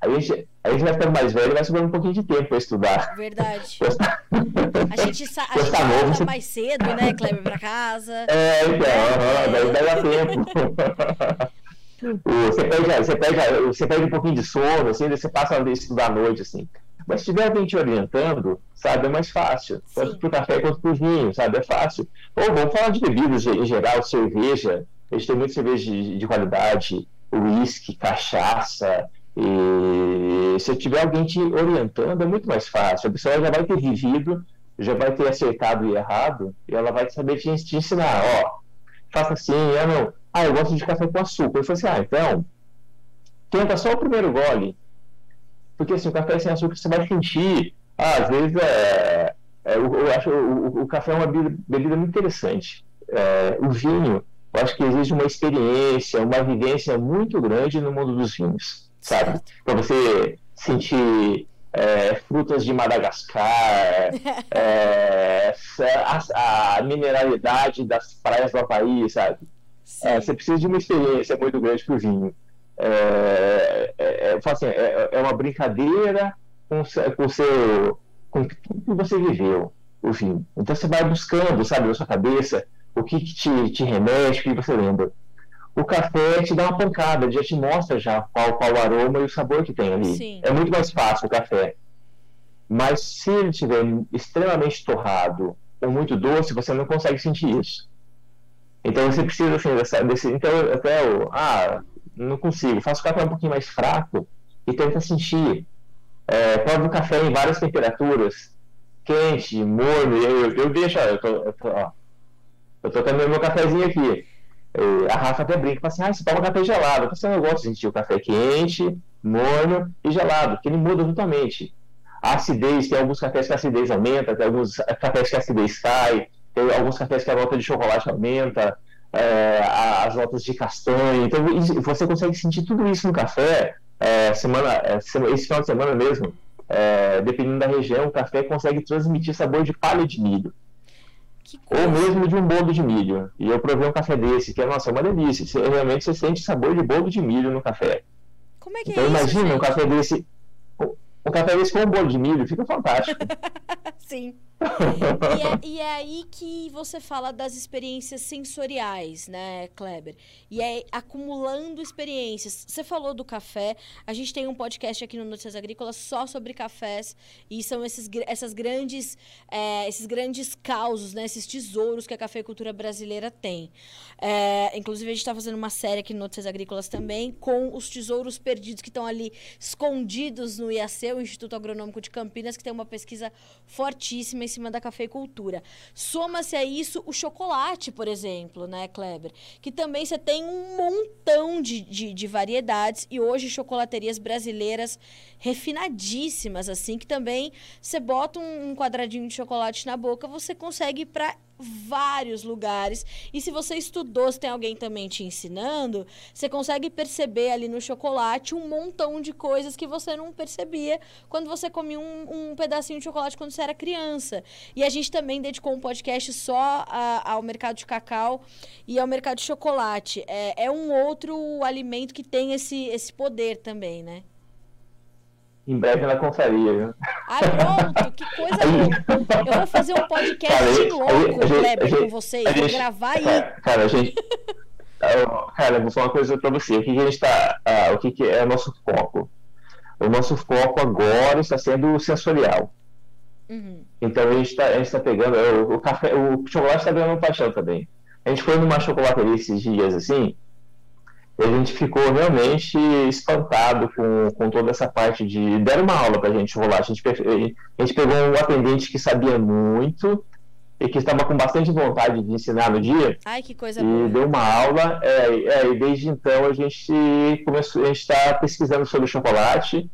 Aí a gente, a gente vai ficando mais velho e vai sobrando um pouquinho de tempo para estudar. Verdade. (laughs) a gente, sa a gente você... mais cedo, né, Kleber, para casa. É, então, é. daí, dá tempo. (laughs) (laughs) você, perde, você, perde, você perde um pouquinho de sono, assim, você passa a estudar à noite, assim. Mas se tiver alguém te orientando, sabe, é mais fácil. Tanto para o café quanto para o vinho, sabe, é fácil. Ou vamos falar de bebidas em geral, cerveja. A gente tem muita cerveja de, de qualidade, uísque, cachaça. E se tiver alguém te orientando, é muito mais fácil. A pessoa já vai ter vivido, já vai ter acertado e errado, e ela vai saber te, te ensinar. Ó, faça assim, ah, não. Ah, eu gosto de café com açúcar. Eu falei assim, ah, então, tenta só o primeiro gole porque assim, o café sem açúcar você vai sentir, ah, às vezes é, é eu, acho o, o, café é uma bebida, bebida muito interessante. É, o vinho, eu acho que existe uma experiência, uma vivência muito grande no mundo dos vinhos, sabe? Para você sentir é, frutas de Madagascar, é, a, a, mineralidade das praias do Havaí, sabe? É, você precisa de uma experiência muito grande para o vinho é, é, é assim, é, é, uma brincadeira com, com o seu com tudo que você viveu, o fim. Então você vai buscando, sabe, na sua cabeça, o que, que te, te remete, o que você lembra. O café te dá uma pancada, já te mostra já qual, qual o aroma e o sabor que tem ali. Sim. É muito mais fácil o café. Mas se ele estiver extremamente torrado ou muito doce, você não consegue sentir isso. Então você precisa assim, dessa, desse. Então, até o. Ah, não consigo. Faço o café um pouquinho mais fraco e tenta sentir. É, prova o café em várias temperaturas, quente, morno. Eu, eu deixo, eu tô, eu tô, ó, eu tô tomando meu cafezinho aqui. A Rafa até brinca, fala assim, ah, você toma café gelado. Assim, eu gosto de sentir o café quente, morno e gelado, porque ele muda totalmente. A acidez, tem alguns cafés que a acidez aumenta, tem alguns cafés que a acidez cai, tem alguns cafés que a nota de chocolate aumenta é, as notas de castanha. Então você consegue sentir tudo isso no café. É, semana, é, esse final de semana mesmo, é, dependendo da região, o café consegue transmitir sabor de palha de milho. Ou mesmo de um bolo de milho. E eu provei um café desse, que é, nossa, é uma delícia. Você, realmente você sente sabor de bolo de milho no café. Como é que então, é imagina isso, um café desse. Um café desse com um bolo de milho, fica fantástico. (laughs) Sim e, é, (laughs) e, é, aí que você fala das experiências sensoriais, né, Kleber? E é acumulando experiências. Você falou do café. A gente tem um podcast aqui no Notícias Agrícolas só sobre cafés. E são esses, essas grandes, é, esses grandes causos, né? Esses tesouros que a cafeicultura brasileira tem. É, inclusive, a gente está fazendo uma série aqui no Notícias Agrícolas também com os tesouros perdidos que estão ali escondidos no IAC, o Instituto Agronômico de Campinas, que tem uma pesquisa fortíssima em cima da cafeicultura. Soma-se a isso o chocolate, por exemplo, né, Kleber? Que também você tem um montão de, de, de variedades e hoje chocolaterias brasileiras refinadíssimas, assim, que também você bota um, quadradinho de chocolate na boca, você consegue ir para vários lugares. E se você estudou, se tem alguém também te ensinando, você consegue perceber ali no chocolate um montão de coisas que você não percebia quando você comia um, um pedacinho de chocolate quando você era criança. E a gente também dedicou um podcast só a, ao mercado de cacau e ao mercado de chocolate. É, é um outro alimento que tem esse, esse poder também, né? Em breve ela confraria, viu? Ah, pronto, que coisa boa. Eu vou fazer um podcast cara, louco, Kleber, com vocês. Gente, vou gravar aí. Cara, cara, a gente. Cara, eu vou falar uma coisa pra você. O que, que a gente tá. Ah, o que, que é o nosso foco? O nosso foco agora está sendo sensorial. Uhum. Então a gente está tá pegando. O, o, café, o chocolate está ganhando paixão também. A gente foi numa chocolateria esses dias assim a gente ficou realmente espantado com, com toda essa parte de. Deram uma aula para a gente rolar. A gente, a gente pegou um atendente que sabia muito, e que estava com bastante vontade de ensinar no dia. Ai, que coisa e boa. deu uma aula, é, é, e desde então a gente começou, a gente está pesquisando sobre chocolate.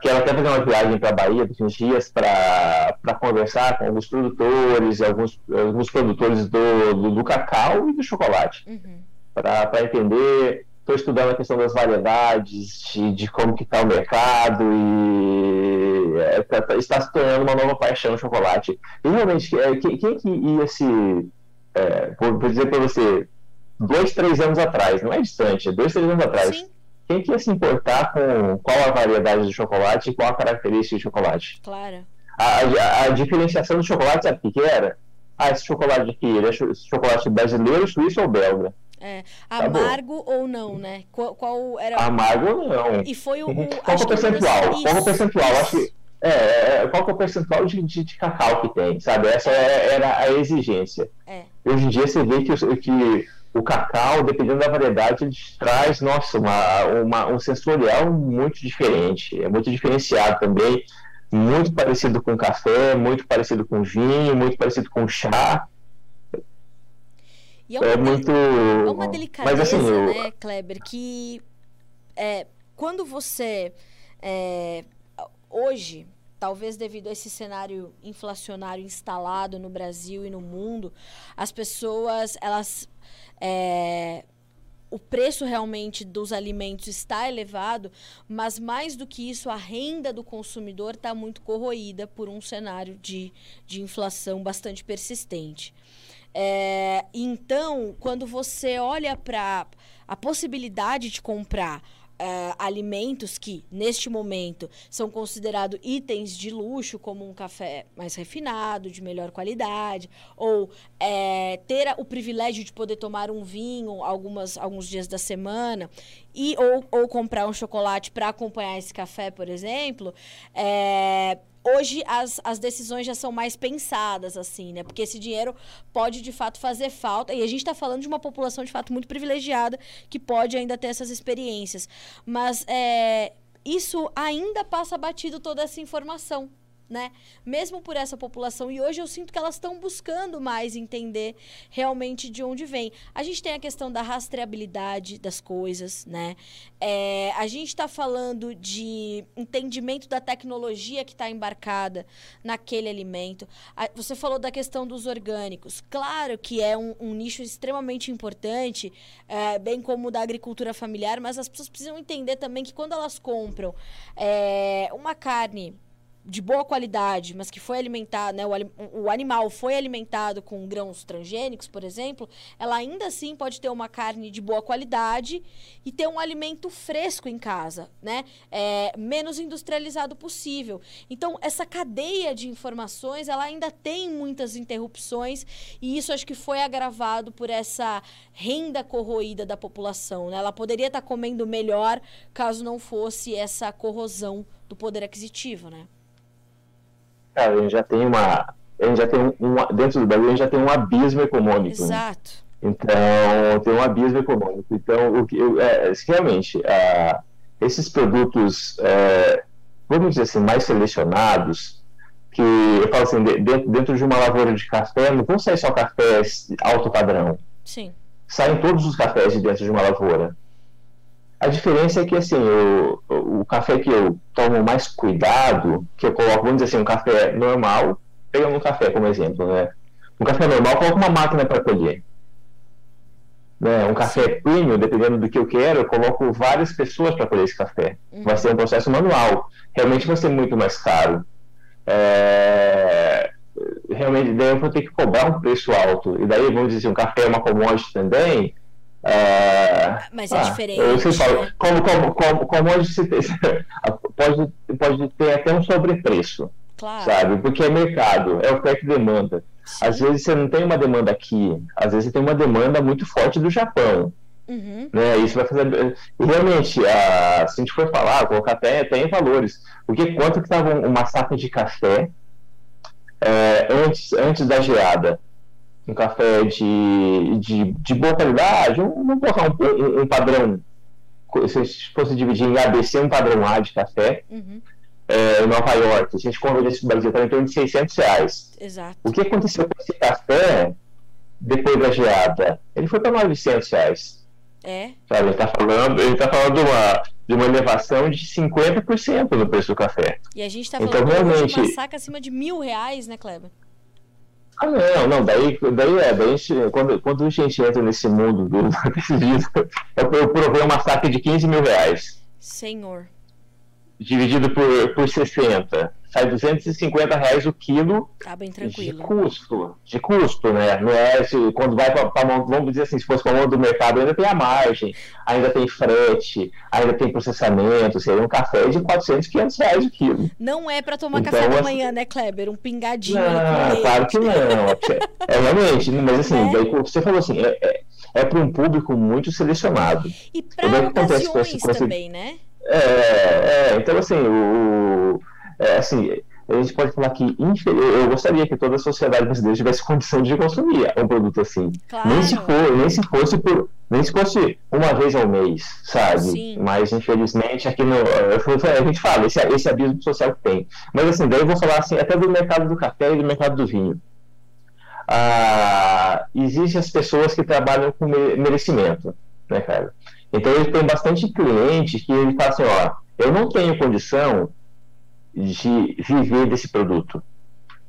Quero até fazer uma viagem para a Bahia uns dias para conversar com alguns produtores, alguns, alguns produtores do, do, do cacau e do chocolate, Uhum. Para entender. Estou estudando a questão das variedades, de, de como que está o mercado e é, tá- tá- está se tornando uma nova paixão o chocolate. E realmente, é, quem, quem que ia se, é, vou vou dizer para você, dois, três anos atrás, não é distante, é dois, três anos atrás, Sim, quem que ia se importar com qual a variedade do chocolate e qual a característica do chocolate? claro. A, a- a diferenciação do chocolate, sabe o que, era? Ah, esse chocolate aqui, ele é cho- chocolate brasileiro, suíço ou belga? É. Tá. Amargo ou não, né? Qual, qual era. Amargo ou não? E foi o. Uhum. Qual é o percentual? Qual é o percentual? isso. Acho que é, é, qual que é o percentual de, de, de cacau que tem, sabe? Essa era a exigência. É. Hoje em dia você vê que, o- que o cacau, dependendo da variedade, ele traz, nossa, uma, uma, um sensorial muito diferente, é muito diferenciado também, muito parecido com café, muito parecido com vinho, muito parecido com chá, E é uma, é muito... é uma delicadeza, Mas assim, eu- né, Kleber, que é, quando você é, hoje, talvez devido a esse cenário inflacionário instalado no Brasil e no mundo, as pessoas elas é, o preço realmente dos alimentos está elevado, mas mais do que isso, a renda do consumidor está muito corroída por um cenário de, de inflação bastante persistente. É, então, quando você olha para a possibilidade de comprar é, alimentos que, neste momento, são considerados itens de luxo, como um café mais refinado, de melhor qualidade, ou é, ter o privilégio de poder tomar um vinho algumas, alguns dias da semana, e, ou, ou comprar um chocolate para acompanhar esse café, por exemplo, é, hoje as, as decisões já são mais pensadas, assim, né? Porque esse dinheiro pode de fato fazer falta. E a gente está falando de uma população de fato muito privilegiada que pode ainda ter essas experiências. Mas é, isso ainda passa batido toda essa informação. Né? Mesmo por essa população. E hoje eu sinto que elas estão buscando mais entender realmente de onde vem. A gente tem a questão da rastreabilidade das coisas, né? É, a gente está falando de entendimento da tecnologia que está embarcada naquele alimento. A- você falou da questão dos orgânicos. Claro que é um, um nicho extremamente importante, é, bem como da agricultura familiar, mas as pessoas precisam entender também que quando elas compram é, uma carne de boa qualidade, mas que foi alimentada, né, o, o animal foi alimentado com grãos transgênicos, por exemplo, ela ainda assim pode ter uma carne de boa qualidade e ter um alimento fresco em casa, né? É, menos industrializado possível. Então, essa cadeia de informações, ela ainda tem muitas interrupções e isso acho que foi agravado por essa renda corroída da população, né? Ela poderia estar comendo melhor caso não fosse essa corrosão do poder aquisitivo, né? Cara, a gente já tem uma... A gente já tem um, um- dentro do Brasil, a gente já tem um abismo econômico. né? Exato. Então, tem um abismo econômico. Então, o que eu, é, realmente, ah, esses produtos, é, vamos dizer assim, mais selecionados, que eu falo assim, de- dentro, dentro de uma lavoura de café, não vão sair só cafés alto padrão, Sim. saem todos os cafés de dentro de uma lavoura. A diferença é que, assim, o, o café que eu tomo mais cuidado, que eu coloco, vamos dizer assim, um café normal, pegando um café como exemplo, né? Um café normal, coloco uma máquina para colher. Né? Um café premium, dependendo do que eu quero, eu coloco várias pessoas para colher esse café. Uhum. Vai ser um processo manual. Realmente vai ser muito mais caro. É, Realmente, daí eu vou ter que cobrar um preço alto. E daí, vamos dizer, um café é uma commodity também. É, Mas é ah, diferente, Eu sempre falo, né? como, como, como, commodity se tem- (laughs) pode, pode ter até um sobrepreço, Claro. sabe? Porque é mercado, é oferta e demanda. Sim. Às vezes você não tem uma demanda aqui, às vezes você tem uma demanda muito forte do Japão. Uhum. Né? Isso vai fazer. Realmente, a, se a gente for falar, colocar até, até em valores, porque quanto que estava uma saca de café é, antes, antes da geada? Um café de, de, de boa qualidade, vamos colocar um, um, um padrão, se a gente fosse dividir em ABC, um padrão A de café, Uhum. é, em Nova York, se a gente converter isso para o Brasil, está em torno de 600 reais. Exato. O que aconteceu com esse café depois da geada? Ele foi para 900 reais. É. Sabe, ele está falando, ele tá falando de uma, de uma elevação de 50% no preço do café. E a gente está Então, falando hoje realmente- de uma saca acima de mil reais, né, Kleber? Ah, não, não, daí, daí é, daí quando, quando a gente entra nesse mundo do, (laughs) vídeo, eu, eu provei uma saca de 15 mil reais, Senhor. Dividido por, por 60, sai 250 reais o quilo Tá de custo, de custo, né? Não é se, quando vai para a mão, vamos dizer assim, se fosse para a mão do mercado, ainda tem a margem, ainda tem frete, ainda tem processamento, seria um café de 400, 500 reais o quilo. Não é pra tomar Então, café da assim- manhã, né, Kleber? Um pingadinho Não, leite. claro que não. (laughs) É realmente, mas assim, Né? daí você falou assim, é, é, é para um público muito selecionado. E é que acontece com esse- ocasiões com esse- também, né? É, é, então assim, o, é, assim, a gente pode falar que eu gostaria que toda a sociedade brasileira tivesse condição de consumir um produto assim. Claro. Nem se for, nem se fosse por, nem se fosse uma vez ao mês, sabe? Sim. Mas infelizmente aqui no a gente fala esse, esse abismo social que tem. Mas assim, daí eu vou falar assim até do mercado do café e do mercado do vinho. Ah, existem as pessoas que trabalham com me- merecimento, né, cara? Então ele tem bastante cliente que ele fala assim, ó, eu não tenho condição de viver desse produto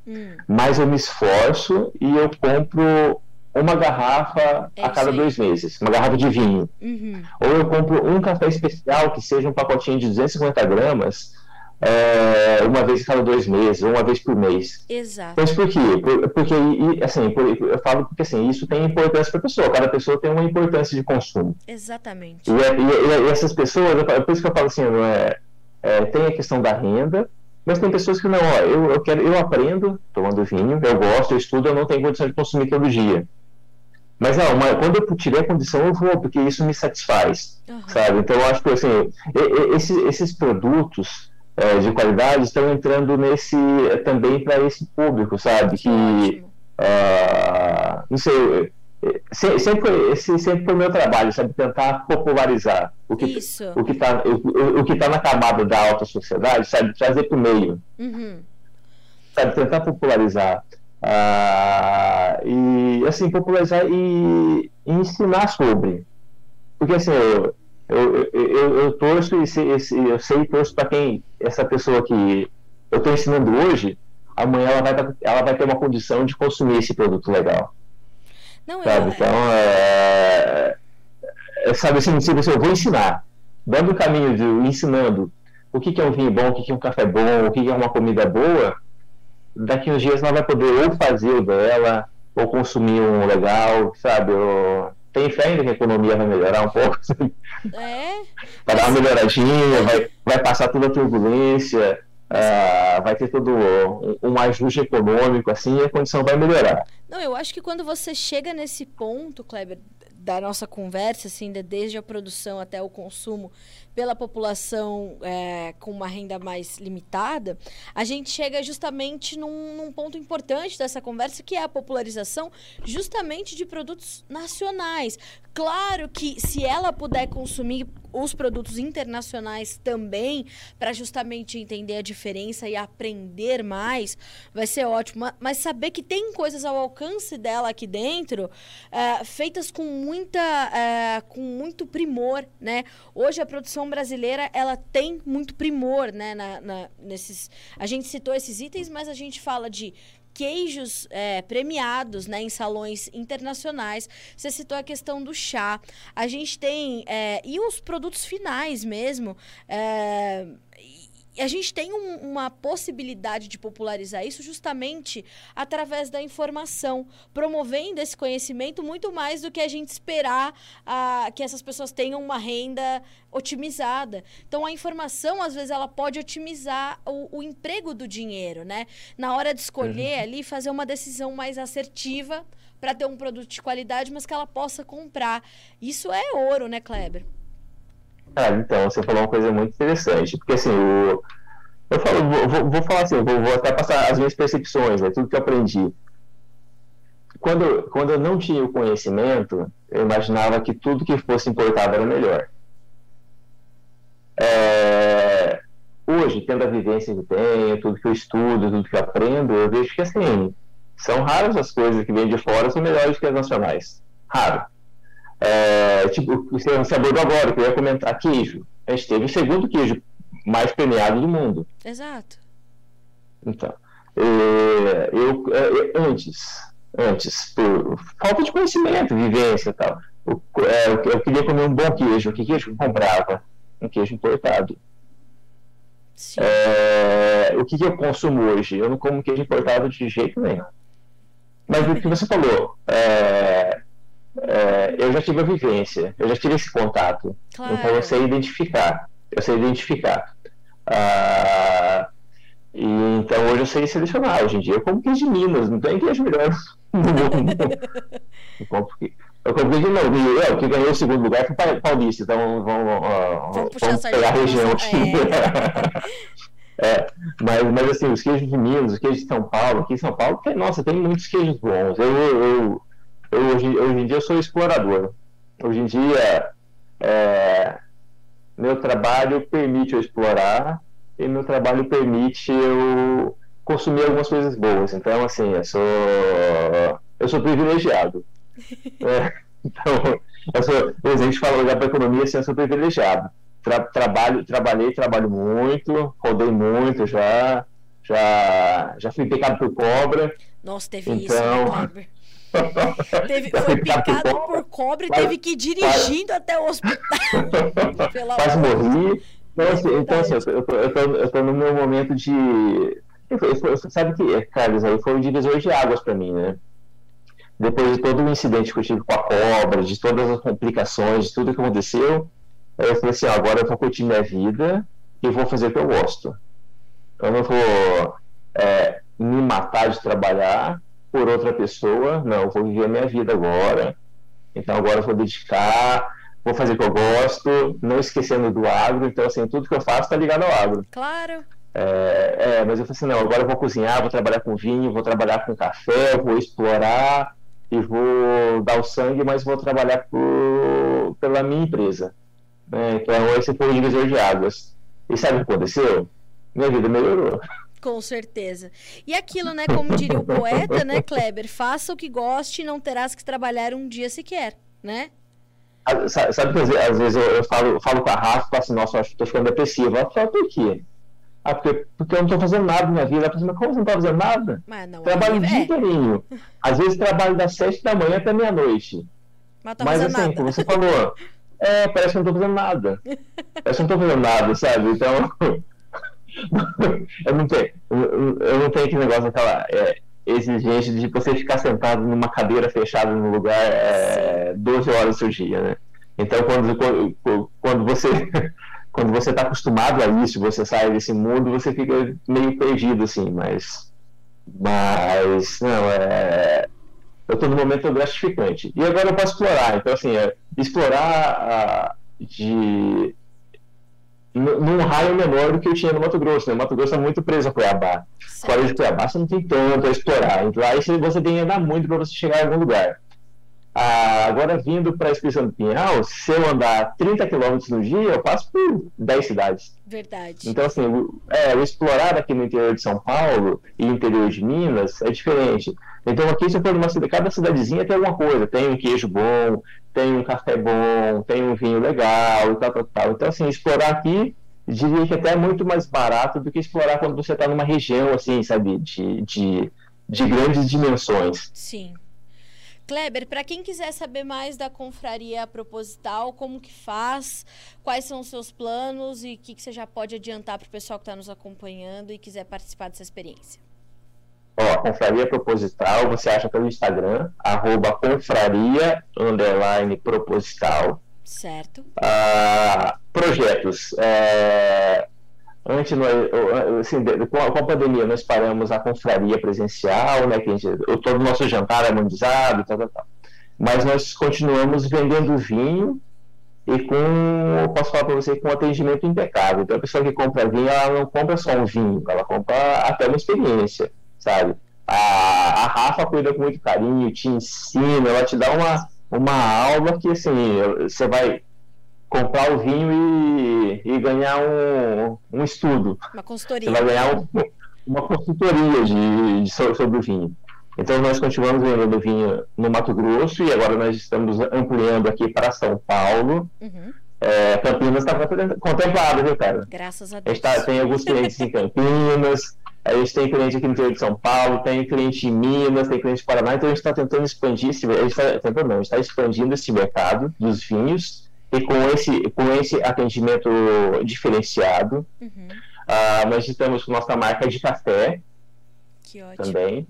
Hum, mas eu me esforço e eu compro uma garrafa É a cada aí. dois meses, uma garrafa de vinho. uhum. Ou eu compro um café especial que seja um pacotinho de 250 gramas é, uma vez cada dois meses, uma vez por mês. Exato. Mas por quê? Por- porque, assim, por- eu falo porque assim, isso tem importância para a pessoa, cada pessoa tem uma importância de consumo. Exatamente. E, é- e- e essas pessoas, por isso que eu falo assim, não é, é, tem a questão da renda, mas tem pessoas que não, ó, eu, eu quero, eu aprendo tomando vinho, eu gosto, eu estudo, eu não tenho condição de consumir todo dia. Mas não, mas quando eu tiver condição, eu vou, porque isso me satisfaz, Aham. sabe? Então eu acho que assim, esses, esses produtos é, de qualidade estão entrando nesse também para esse público, sabe? Que ah, não sei, se- sempre foi, esse sempre foi o meu trabalho, sabe? Tentar popularizar o que Isso. o que está o, o que tá na camada da alta sociedade, sabe? Trazer para o meio, Uhum. sabe? Tentar popularizar. ah, e assim, popularizar e, e ensinar sobre. Porque assim, eu, eu, eu, eu torço e esse- eu sei e torço para quem, essa pessoa que eu estou ensinando hoje, amanhã ela vai, tá- ela vai ter uma condição de consumir esse produto legal. Não, Sabe? eu, Então, é, é, sabe assim, se você, eu vou ensinar, dando o caminho de ensinando o que, que é um vinho bom, o que, que é um café bom, o que, que é uma comida boa, daqui uns dias ela vai poder ou fazer o dela, ou consumir um legal, sabe? Ou, tem fé ainda que a economia vai melhorar um pouco, é, vai dar uma melhoradinha, vai, vai passar toda a turbulência, ah, vai ter todo um, um ajuste econômico, assim, e a condição vai melhorar. Não, eu acho que quando você chega nesse ponto, Kleber, da nossa conversa, assim, de- desde a produção até o consumo pela população é, com uma renda mais limitada, a gente chega justamente num, num ponto importante dessa conversa, que é a popularização justamente de produtos nacionais. Claro que se ela puder consumir os produtos internacionais também, para justamente entender a diferença e aprender mais, vai ser ótimo. Ma- Mas saber que tem coisas ao alcance dela aqui dentro, eh, feitas com muita, eh, com muito primor, né? Hoje a produção brasileira ela tem muito primor, né? Na, na- nesses, a gente citou esses itens, mas a gente fala de queijos eh, premiados né, em salões internacionais. Você citou a questão do chá. A gente tem. eh, e os produtos finais mesmo. eh, e a gente tem um- uma possibilidade de popularizar isso justamente através da informação, promovendo esse conhecimento muito mais do que a gente esperar ah, que essas pessoas tenham uma renda otimizada. Então, a informação, às vezes, ela pode otimizar o, o emprego do dinheiro, né? Na hora de escolher ali, fazer uma decisão mais assertiva para ter um produto de qualidade, mas que ela possa comprar. Isso é ouro, né, Kleber? Então, você falou uma coisa muito interessante, porque assim, o, eu falo, vou, vou- vou falar assim, vou, vou até passar as minhas percepções, né, tudo que eu aprendi. Quando, quando eu não tinha o conhecimento, eu imaginava que tudo que fosse importado era melhor. É, hoje, tendo a vivência que tenho, tudo que eu estudo, tudo que eu aprendo, eu vejo que, assim, são raras as coisas que vêm de fora são melhores que as nacionais. Raro. É, tipo, você abordou agora, que eu ia comentar queijo. A gente teve o segundo queijo mais premiado do mundo. Exato. Então, é, eu, é, antes, antes, por falta de conhecimento, vivência e tal, eu, é, eu, queria comer um bom queijo. Que queijo eu comprava? Um queijo importado. É, o que, que, eu consumo hoje? Eu não como queijo importado de jeito nenhum. Mas o que você falou, é, é, eu já tive a vivência, eu já tive esse contato. Claro. Então eu sei identificar. Eu sei identificar. Ah, e, então hoje eu sei selecionar. Hoje em dia eu como queijo de Minas, não tem queijo melhor no mundo. (laughs) eu compro eu comprei de novo. E eu, que ganhou o segundo lugar foi Paulista. Então vamos, vamos, vamos pegar a região aqui. É. (laughs) é. mas, mas assim, os queijos de Minas, os queijos de São Paulo, aqui em São Paulo, tem, nossa, tem muitos queijos bons. Eu, eu, eu hoje, hoje em dia eu sou explorador. Hoje em dia é, meu trabalho permite eu explorar e meu trabalho permite eu consumir algumas coisas boas. Então, assim, eu sou, eu sou privilegiado. (laughs) É, então, eu sou, a gente fala olhar para a economia assim, eu sou privilegiado. Tra, trabalho, trabalhei, trabalho muito, rodei muito já, já, já fui picado por cobra. Nossa, teve então... isso, né, teve, foi picado por, por cobra e teve que ir dirigindo até o hospital. (laughs) Quase morri. Então, assim, então, assim eu, tô, eu, tô, eu tô no meu momento de. Sabe que, Carlos, aí foi um divisor de águas para mim, né? depois de todo o incidente que eu tive com a cobra, de todas as complicações, de tudo que aconteceu, eu falei assim, agora eu vou curtir minha vida e vou fazer o que eu gosto. Eu não vou é, me matar de trabalhar por outra pessoa, não, vou viver a minha vida agora. Então agora vou dedicar, vou fazer o que eu gosto, não esquecendo do agro. Então, assim, tudo que eu faço está ligado ao agro. Claro. É, é, mas eu falei assim, não, agora eu vou cozinhar, vou trabalhar com vinho, vou trabalhar com café, vou explorar, e vou dar o sangue, mas vou trabalhar por, pela minha empresa. Né? Então, esse foi o divisor de águas. E sabe o que aconteceu? Minha vida melhorou. Com certeza. E aquilo, né, como diria o poeta, né, Kleber? Faça o que goste e não terás que trabalhar um dia sequer, né? Sabe que às vezes eu, eu falo, falo com a Rafa e falo assim, nossa, acho que estou ficando depressiva. Ela fala, por quê? Ah, porque, porque eu não estou fazendo nada na minha vida. Ela fala, mas como você não está fazendo nada? Não, trabalho o dia é. inteirinho. Às vezes trabalho das sete da manhã até meia-noite. Mas, tá mas assim, nada. como você falou, é, parece que eu não estou fazendo nada. (laughs) Parece que eu não estou fazendo nada, sabe? Então, (laughs) eu, não tenho, eu, não tenho aquele negócio daquela é, exigência de você ficar sentado numa cadeira fechada num lugar é, 12 horas por dia, né? Então, quando, quando, quando você (laughs) quando você está acostumado a isso, você sai desse mundo, você fica meio perdido, assim, mas. Mas. Não, é. Eu estou no momento gratificante. E agora eu posso explorar. Então, assim, é, explorar de. Num raio menor do que eu tinha no Mato Grosso. Né? O Mato Grosso é muito preso a Cuiabá. Fora de Cuiabá, você não tem tanto a explorar. Então, aí você tem que andar muito para você chegar em algum lugar. Ah, agora, vindo para a Expedição do Pinhal, se eu andar 30 quilômetros no dia, eu passo por 10 cidades. Verdade. Então, assim, o, é, o explorar aqui no interior de São Paulo e interior de Minas é diferente. Então, aqui, se eu for numa cidade, cada cidadezinha tem alguma coisa. Tem um queijo bom, tem um café bom, tem um vinho legal e tal, tal, tal. Então, assim, explorar aqui, diria que até é muito mais barato do que explorar quando você está numa região, assim, sabe, de, de, de grandes dimensões. Sim. Kleber, para quem quiser saber mais da confraria proposital, como que faz, quais são os seus planos e o que, que você já pode adiantar para o pessoal que está nos acompanhando e quiser participar dessa experiência? Ó, confraria proposital você acha pelo Instagram, arroba confraria, underline proposital. Certo. Ah, projetos. É, antes nós, assim, com, a, com, a, pandemia nós paramos a confraria presencial, né, que a gente, todo o nosso jantar é harmonizado, tal, tal, tal. Mas nós continuamos vendendo vinho e com, eu posso falar para você, com um atendimento impecável. Então a pessoa que compra vinho, ela não compra só um vinho, ela compra até uma experiência, sabe? A, a Rafa cuida com muito carinho, te ensina, ela te dá uma, uma aula que, assim, você vai comprar o vinho e, e ganhar um, um estudo. Uma consultoria. Você vai ganhar um, uma consultoria de, de, sobre o vinho. Então, nós continuamos vendendo vinho no Mato Grosso e agora nós estamos ampliando aqui para São Paulo. Uhum. É, Campinas está contemplado, viu, cara? Graças a Deus. A gente tá, tem alguns clientes em (laughs) Campinas, a gente tem cliente aqui no interior de São Paulo, tem cliente em Minas, tem cliente em Paraná, então a gente está tentando expandir esse, a gente tá, tentando, não, está expandindo esse mercado dos vinhos e com esse, com esse atendimento diferenciado. Uhum. Uh, nós estamos com nossa marca de café também.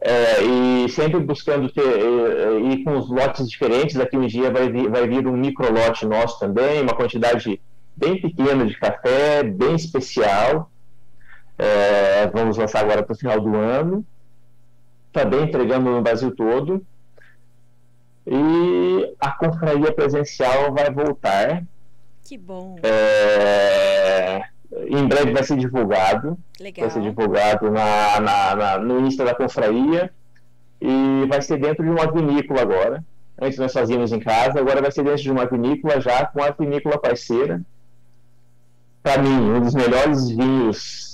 É, e sempre buscando ter, e, e, com os lotes diferentes, daqui um dia vai vir, vai vir um micro lote nosso também, uma quantidade bem pequena de café, bem especial. É, vamos lançar agora para o final do ano. Também entregando no Brasil todo. E a confraria presencial vai voltar. Que bom. É, em breve vai ser divulgado. Legal. Vai ser divulgado na, na, na, no Insta da confraria. E vai ser dentro de uma vinícola agora. Antes nós fazíamos em casa, agora vai ser dentro de uma vinícola já com a vinícola parceira. Para mim, um dos melhores vinhos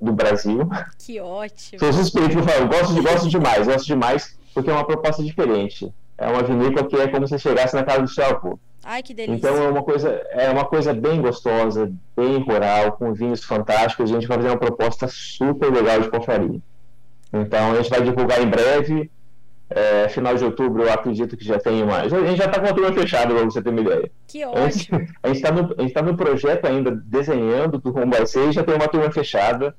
do Brasil. Que ótimo. Sou suspeito eu falo, gosto, gosto demais, gosto demais porque é uma proposta diferente. É uma vinícola que é como se chegasse na casa do seu avô. Ai, que delícia. Então é uma coisa, é uma coisa bem gostosa, bem rural, com vinhos fantásticos. A gente vai fazer uma proposta super legal de confraria. Então a gente vai divulgar em breve. É, final de outubro, eu acredito que já tem uma. A gente já está com a turma fechada, para você ter uma ideia. Que ótimo. A gente (laughs) está no, tá no projeto ainda, desenhando como vai ser, e já tem uma turma fechada.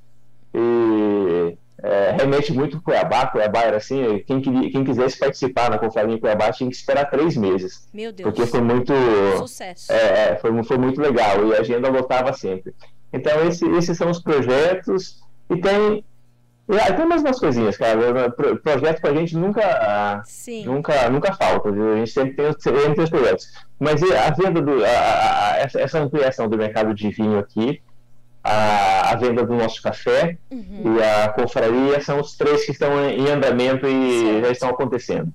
E é, remete muito para Cuiabá. Cuiabá era assim, quem, quem quisesse participar na conferência em Cuiabá tinha que esperar três meses. Meu Deus. Porque foi muito. Sucesso. É, é, foi, foi muito legal e a agenda lotava sempre. Então, esse, esses são os projetos. E tem. E, tem mais umas coisinhas, cara. Projeto a gente nunca, Sim. nunca, nunca falta? A gente sempre tem, sempre tem os projetos. Mas a venda do. A, a, essa ampliação do mercado de vinho aqui a, a venda do nosso café uhum. e a confraria são os três que estão em andamento e já estão acontecendo.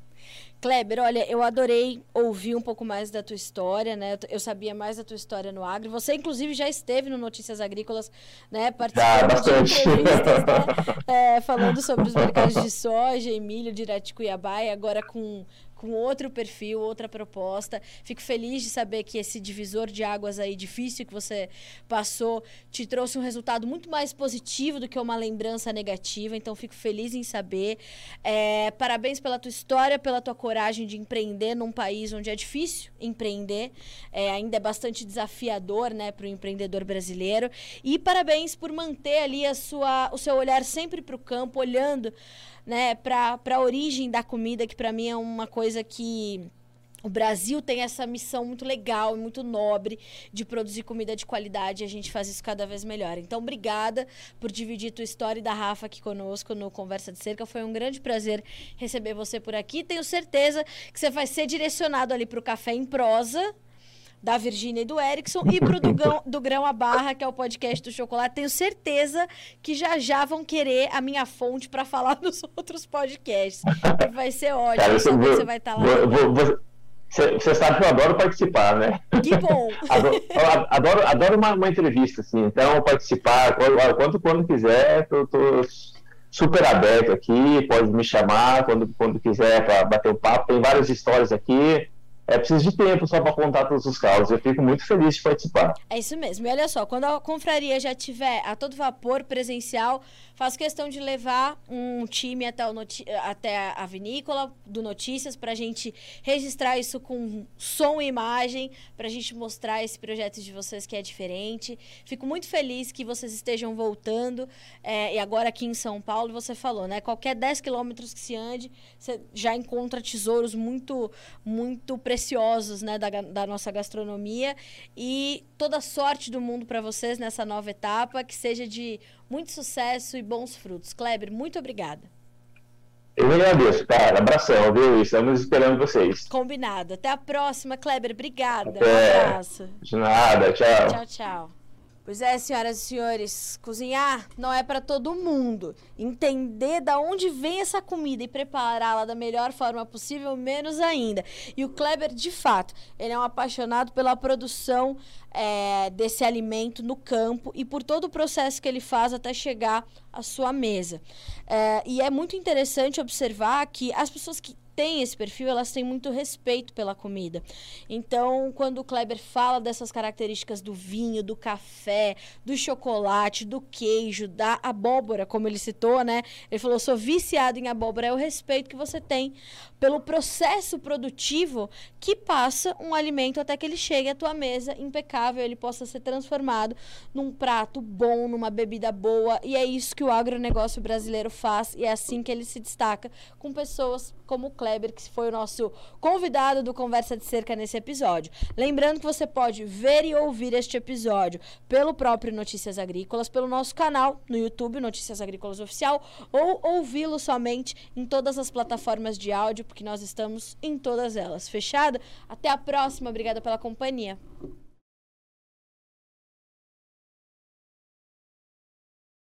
Kleber, olha, eu adorei ouvir um pouco mais da tua história, né? Eu sabia mais da tua história no agro. Você, inclusive, já esteve no Notícias Agrícolas, né? Participando de entrevistas, né? (laughs) é, falando sobre os mercados de soja e milho de Irati-Cuiabá e agora com com outro perfil, outra proposta. Fico feliz de saber que esse divisor de águas aí difícil que você passou te trouxe um resultado muito mais positivo do que uma lembrança negativa. Então, fico feliz em saber. É, parabéns pela tua história, pela tua coragem de empreender num país onde é difícil empreender. É, ainda é bastante desafiador né, para o empreendedor brasileiro. E parabéns por manter ali a sua, o seu olhar sempre para o campo, olhando né, para a origem da comida, que para mim é uma coisa que o Brasil tem essa missão muito legal e muito nobre de produzir comida de qualidade e a gente faz isso cada vez melhor. Então, obrigada por dividir tua história e da Rafa aqui conosco no Conversa de Cerca. Foi um grande prazer receber você por aqui. Tenho certeza que você vai ser direcionado ali para o Café em Prosa, da Virgínia e do Erickson, e pro do, Gão, do Grão a Barra, que é o podcast do chocolate. Tenho certeza que já já vão querer a minha fonte para falar (laughs) nos outros podcasts. Vai ser ótimo. Cara, você, você vai estar tá lá. Você sabe que eu adoro participar, né? Que bom! (laughs) adoro, adoro, adoro uma, uma, entrevista, assim. Então, participar, quando, quando quiser, eu tô super aberto aqui. Pode me chamar quando, quando quiser para bater um papo. Tem várias histórias aqui é preciso de tempo só para contar todos os casos. Eu fico muito feliz de participar. É isso mesmo. E olha só, quando a confraria já tiver a todo vapor presencial, faço questão de levar um time até, o até a vinícola do Notícias para a gente registrar isso com som e imagem, para a gente mostrar esse projeto de vocês que é diferente. Fico muito feliz que vocês estejam voltando. É, e agora aqui em São Paulo, você falou, né? Qualquer 10 quilômetros que se ande, você já encontra tesouros muito, muito preciosos preciosos né, da, da nossa gastronomia. E toda sorte do mundo para vocês nessa nova etapa, que seja de muito sucesso e bons frutos. Kleber, muito obrigada. Eu agradeço, cara. Abração, viu? Estamos esperando vocês. Combinado. Até a próxima, Kleber. Obrigada. Até. Um abraço. De nada. Tchau. Tchau, tchau. Pois é, senhoras e senhores, cozinhar não é para todo mundo. Entender da onde vem essa comida e prepará-la da melhor forma possível, menos ainda. E o Kleber, de fato, ele é um apaixonado pela produção é, desse alimento no campo e por todo o processo que ele faz até chegar à sua mesa. É, e é muito interessante observar que as pessoas que têm esse perfil, elas têm muito respeito pela comida. Então, quando o Kleber fala dessas características do vinho, do café, do chocolate, do queijo, da abóbora, como ele citou, né? Ele falou: sou viciado em abóbora. É o respeito que você tem pelo processo produtivo que passa um alimento até que ele chegue à tua mesa impecável, ele possa ser transformado num prato bom, numa bebida boa. E é isso que o agronegócio brasileiro faz e é assim que ele se destaca com pessoas como o Kleber que foi o nosso convidado do Conversa de Cerca nesse episódio. Lembrando que você pode ver e ouvir este episódio pelo próprio Notícias Agrícolas, pelo nosso canal no YouTube, Notícias Agrícolas Oficial, ou ouvi-lo somente em todas as plataformas de áudio, porque nós estamos em todas elas. Fechado? Até a próxima, obrigada pela companhia.